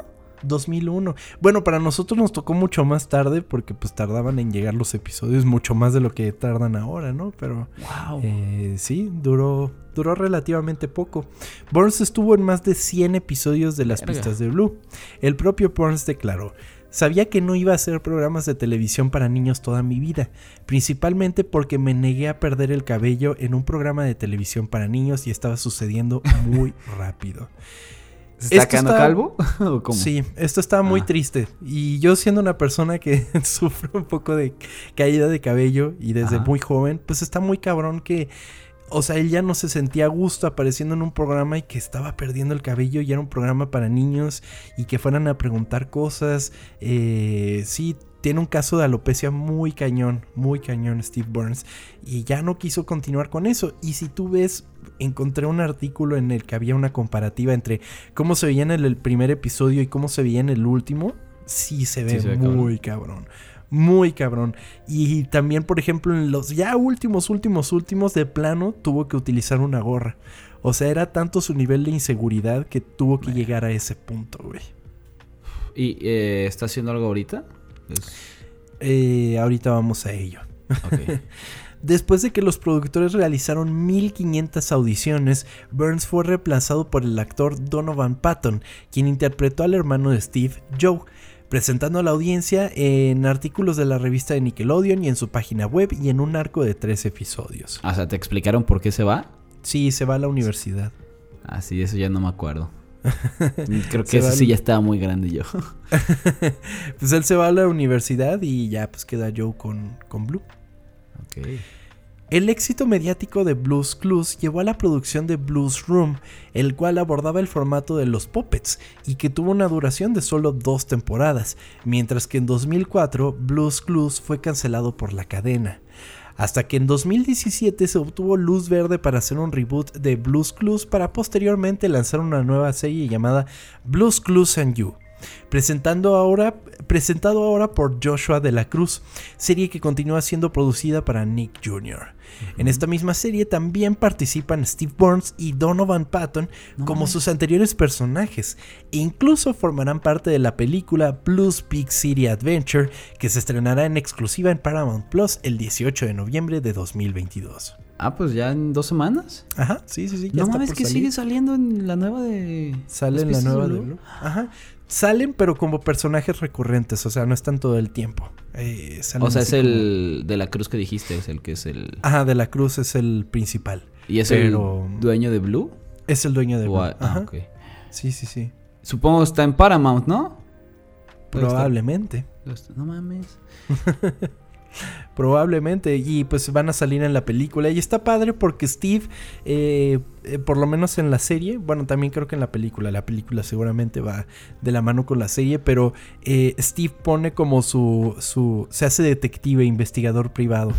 2001. Bueno, para nosotros nos tocó mucho más tarde porque pues tardaban en llegar los episodios mucho más de lo que tardan ahora, ¿no? Pero wow. Eh, sí, duró, duró relativamente poco. Burns estuvo en más de 100 episodios de las pistas de Blue. El propio Burns declaró, Sabía que no iba a hacer programas de televisión para niños toda mi vida, principalmente porque me negué a perder el cabello en un programa de televisión para niños y estaba sucediendo muy (laughs) rápido. ¿Se está quedando calvo? (laughs) Sí, esto estaba muy ah. triste. Y yo siendo una persona que (laughs) sufre un poco de caída de cabello y desde muy joven, pues está muy cabrón que o sea, él ya no se sentía a gusto apareciendo en un programa y que estaba perdiendo el cabello y era un programa para niños y que fueran a preguntar cosas. Eh, sí, tiene un caso de alopecia muy cañón, muy cañón Steve Burns y ya no quiso continuar con eso. Y si tú ves, encontré un artículo en el que había una comparativa entre cómo se veía en el, primer episodio y cómo se veía en el último. Sí se ve, muy cabrón muy cabrón. Y también, por ejemplo, en los ya últimos, últimos, últimos de plano, tuvo que utilizar una gorra. O sea, era tanto su nivel de inseguridad que tuvo que llegar a ese punto, güey. ¿Y eh, está haciendo algo ahorita? Eh, ahorita vamos a ello. (laughs) Después de que los productores realizaron 1500 audiciones, Burns fue reemplazado por el actor Donovan Patton, quien interpretó al hermano de Steve, Joe presentando a la audiencia en artículos de la revista de Nickelodeon y en su página web y en un arco de tres episodios. O sea, ¿te explicaron por qué se va? Sí, se va a la universidad. Ah, sí, eso ya no me acuerdo. (laughs) Creo que eso sí ya estaba muy grande yo. (laughs) pues él se va a la universidad y ya pues queda Joe con, con Blue. Ok. El éxito mediático de Blues Clues llevó a la producción de Blues Room, el cual abordaba el formato de los puppets y que tuvo una duración de solo dos temporadas, mientras que en 2004 Blues Clues fue cancelado por la cadena. Hasta que en 2017 se obtuvo luz verde para hacer un reboot de Blues Clues para posteriormente lanzar una nueva serie llamada Blues Clues and You presentando ahora, presentado ahora por Joshua de la Cruz, serie que continúa siendo producida para Nick Jr. En esta misma serie también participan Steve Burns y Donovan Patton como sus anteriores personajes, e incluso formarán parte de la película Blues Big City Adventure, que se estrenará en exclusiva en Paramount Plus el 18 de noviembre de 2022. Ah, pues ya en dos semanas. Ajá, sí, sí, sí. Ya no mames, que sigue saliendo en la nueva de. Sale en la nueva de Blue. Ajá. Salen, pero como personajes recurrentes, o sea, no están todo el tiempo. Eh, o sea, es el de la Cruz que dijiste, es el que es el. Ajá, de la Cruz es el principal. ¿Y es el dueño de Blue? Es el dueño de Blue. Ah, Ajá. ok. Sí, sí, sí. Supongo está en Paramount, ¿no? Probablemente. No mames. (laughs) Probablemente. Y pues van a salir en la película. Y está padre porque Steve, eh, eh, por lo menos en la serie, bueno, también creo que en la película, la película seguramente va de la mano con la serie, pero eh, Steve pone como su, su, se hace detective, investigador privado.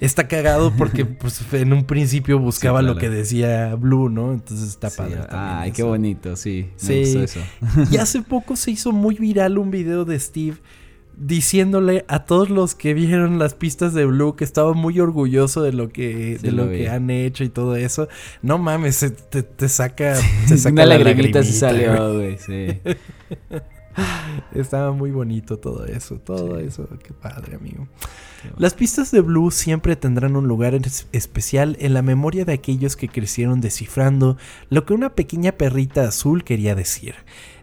Está cagado porque (laughs) pues, en un principio buscaba lo que decía Blue, ¿no? Entonces está padre. Ay, qué bonito, sí. Me sí. eso. y hace poco se hizo muy viral un video de Steve diciéndole a todos los que vieron las pistas de Blue que estaba muy orgulloso de lo que, de lo, que han hecho y todo eso. No mames, te, te, saca, (laughs) te saca Una la lagrimita se salió, güey, sí. (laughs) Estaba muy bonito todo eso, todo eso. Qué padre, amigo. Las pistas de Blue siempre tendrán un lugar especial en la memoria de aquellos que crecieron descifrando lo que una pequeña perrita azul quería decir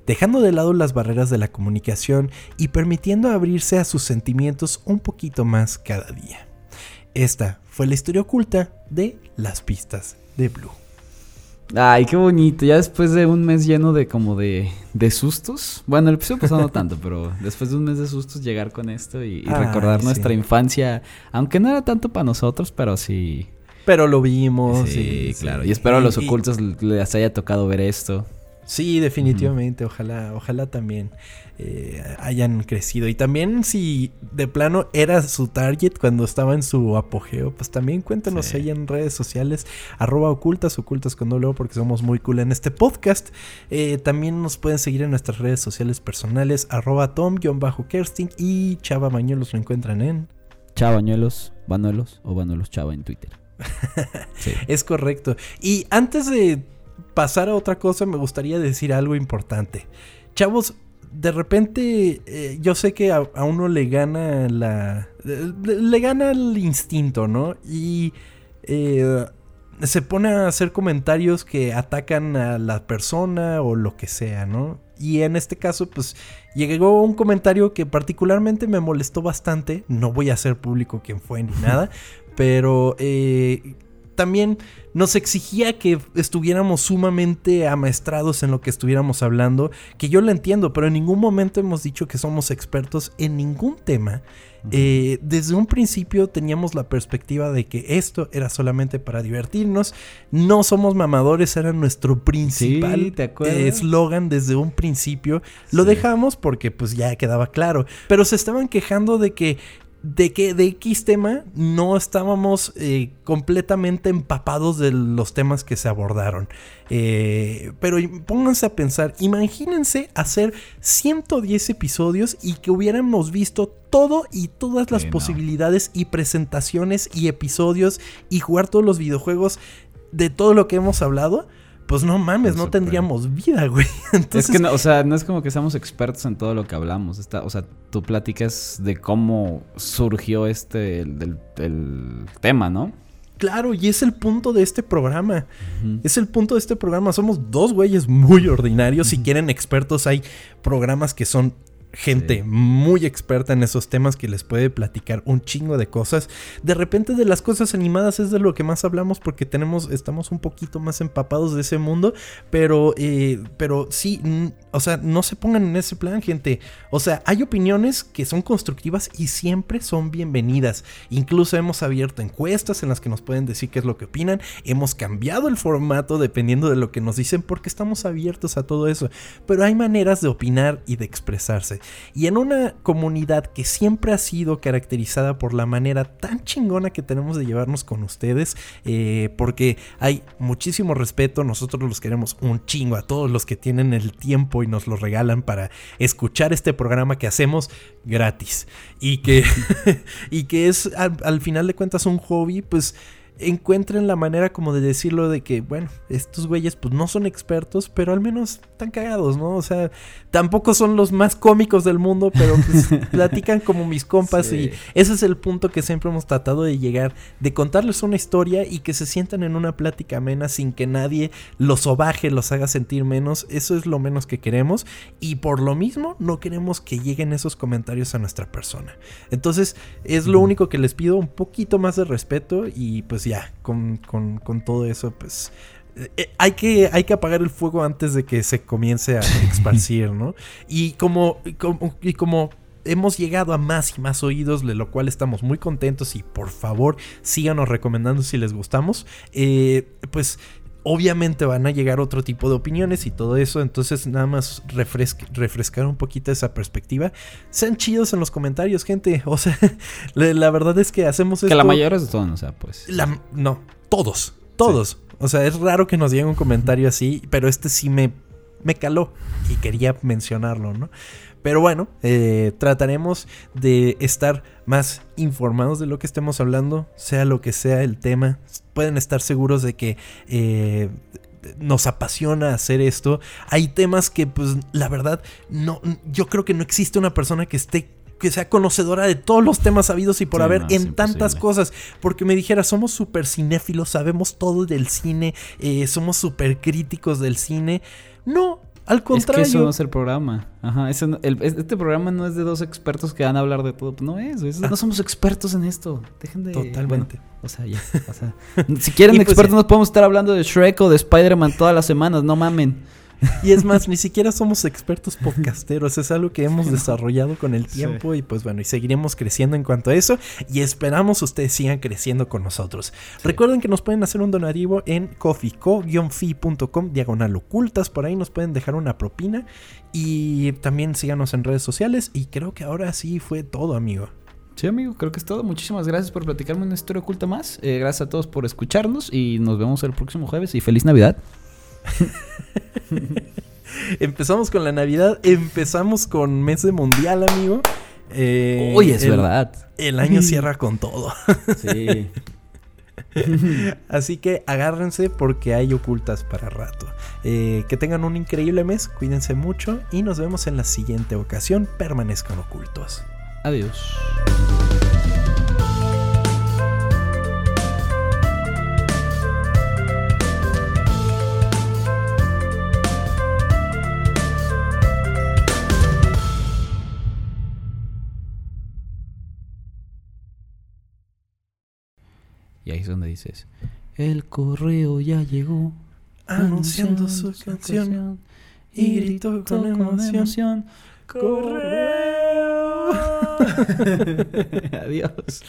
dejando de lado las barreras de la comunicación y permitiendo abrirse a sus sentimientos un poquito más cada día. Esta fue la historia oculta de las pistas de Blue. Ay, qué bonito. Ya después de un mes lleno de como de, de sustos. Bueno, el episodio pasado no (laughs) tanto, pero después de un mes de sustos llegar con esto y, recordar nuestra infancia. Aunque no era tanto para nosotros, pero sí. Pero lo vimos. Sí, claro. Y espero a los ocultos les haya tocado ver esto. Sí, definitivamente. Ojalá, ojalá también eh, hayan crecido. Y también si de plano era su target cuando estaba en su apogeo, pues también cuéntanos ahí en redes sociales, arroba ocultas, ocultas con doble porque somos muy cool en este podcast. Eh, también nos pueden seguir en nuestras redes sociales personales, arroba tom-kersting y Chava Bañuelos lo encuentran en... Chava Bañuelos, Banuelos o Banuelos Chava en Twitter. (laughs) Es correcto. Y antes de pasar a otra cosa, me gustaría decir algo importante. Chavos, de repente eh, yo sé que a, uno le gana la... Le, gana el instinto, ¿no? Y... Eh, se pone a hacer comentarios que atacan a la persona o lo que sea, ¿no? Y en este caso, pues llegó un comentario que particularmente me molestó bastante. No voy a hacer público quién fue ni (laughs) nada, pero eh, también nos exigía que estuviéramos sumamente amaestrados en lo que estuviéramos hablando, que yo lo entiendo, pero en ningún momento hemos dicho que somos expertos en ningún tema. Eh, desde un principio teníamos la perspectiva de que esto era solamente para divertirnos. No somos mamadores, era nuestro principal eslogan desde un principio. Lo dejamos porque pues ya quedaba claro. Pero se estaban quejando de que de que de X tema no estábamos eh, completamente empapados de los temas que se abordaron. Eh, pero pónganse a pensar, imagínense hacer 110 episodios y que hubiéramos visto todo y todas las posibilidades y presentaciones y episodios y jugar todos los videojuegos de todo lo que hemos hablado pues no mames, no tendríamos vida, güey. (laughs) Es que, no, o sea, no es como que seamos expertos en todo lo que hablamos. Está, o sea, tú platicas de cómo surgió este, el, tema, ¿no? Claro, y es el punto de este programa. Es el punto de este programa. Somos dos güeyes muy ordinarios. Si quieren expertos, hay programas que son gente muy experta en esos temas que les puede platicar un chingo de cosas. De repente de las cosas animadas es de lo que más hablamos porque tenemos, estamos un poquito más empapados de ese mundo, pero, eh, pero sí, o sea, no se pongan en ese plan, gente. O sea, hay opiniones que son constructivas y siempre son bienvenidas. Incluso hemos abierto encuestas en las que nos pueden decir qué es lo que opinan. Hemos cambiado el formato dependiendo de lo que nos dicen porque estamos abiertos a todo eso. Pero hay maneras de opinar y de expresarse. Y en una comunidad que siempre ha sido caracterizada por la manera tan chingona que tenemos de llevarnos con ustedes, eh, porque hay muchísimo respeto, nosotros los queremos un chingo a todos los que tienen el tiempo y nos lo regalan para escuchar este programa que hacemos gratis. Y que, (laughs) y que es al final de cuentas un hobby, pues encuentren la manera como de decirlo de que, bueno, estos güeyes pues no son expertos, pero al menos están cagados, ¿no? O sea, tampoco son los más cómicos del mundo, pero pues (laughs) platican como mis compas y ese es el punto que siempre hemos tratado de llegar, de contarles una historia y que se sientan en una plática amena sin que nadie los sobaje, los haga sentir menos. Eso es lo menos que queremos y por lo mismo no queremos que lleguen esos comentarios a nuestra persona. Entonces, es lo único que les pido, un poquito más de respeto y pues ya, con, todo eso, pues eh, hay, que, hay que apagar el fuego antes de que se comience a esparcir, ¿no? Y como, y como hemos llegado a más y más oídos, de lo cual estamos muy contentos y por favor síganos recomendando si les gustamos, eh, pues obviamente van a llegar otro tipo de opiniones y todo eso, entonces nada más refrescar un poquito esa perspectiva. Sean chidos en los comentarios, gente. (laughs) O sea, la, verdad es que hacemos esto. Que la mayoría son, o sea, pues. no, todos, todos. O sea, es raro que nos llegue un comentario así, pero este sí me, me caló y quería mencionarlo, ¿no? Pero bueno, eh, trataremos de estar más informados de lo que estemos hablando, sea lo que sea el tema. Pueden estar seguros de que eh, nos apasiona hacer esto. Hay temas que, pues, la verdad, no, yo creo que no existe una persona que esté que sea conocedora de todos los temas habidos y por haber en tantas cosas. Porque me dijera, somos súper cinéfilos, sabemos todo del cine, eh, somos súper críticos del cine. No, al contrario. Es que eso no es el programa. Ajá, este programa no es de dos expertos que van a hablar de todo. No es, no ah. somos expertos en esto. Dejen de. Totalmente. o sea, ya. (laughs) si quieren pues expertos, nos podemos estar hablando de Shrek o de Spider-Man todas las semanas. No mamen. (laughs) Y es más, ni siquiera somos expertos podcasteros, es algo que hemos desarrollado con el tiempo y pues bueno, y seguiremos creciendo en cuanto a eso y esperamos ustedes sigan creciendo con nosotros. Recuerden que nos pueden hacer un donativo en coffeeco-fi.com diagonal ocultas, por ahí nos pueden dejar una propina y también síganos en redes sociales y creo que ahora sí fue todo, amigo. Sí, amigo, creo que es todo. Muchísimas gracias por platicarme una historia oculta más. Eh, gracias a todos por escucharnos y nos vemos el próximo jueves y feliz Navidad. (laughs) empezamos con la Navidad, empezamos con mes de mundial, amigo. Eh, Uy, es verdad. El año (laughs) cierra con todo. sí. (laughs) Así que agárrense porque hay ocultas para rato. Eh, que tengan un increíble mes, cuídense mucho y nos vemos en la siguiente ocasión. Permanezcan ocultos. Adiós. Y ahí es donde dices, el correo ya llegó anunciando, su, canción, y gritó con, emoción, correo. (laughs) Adiós.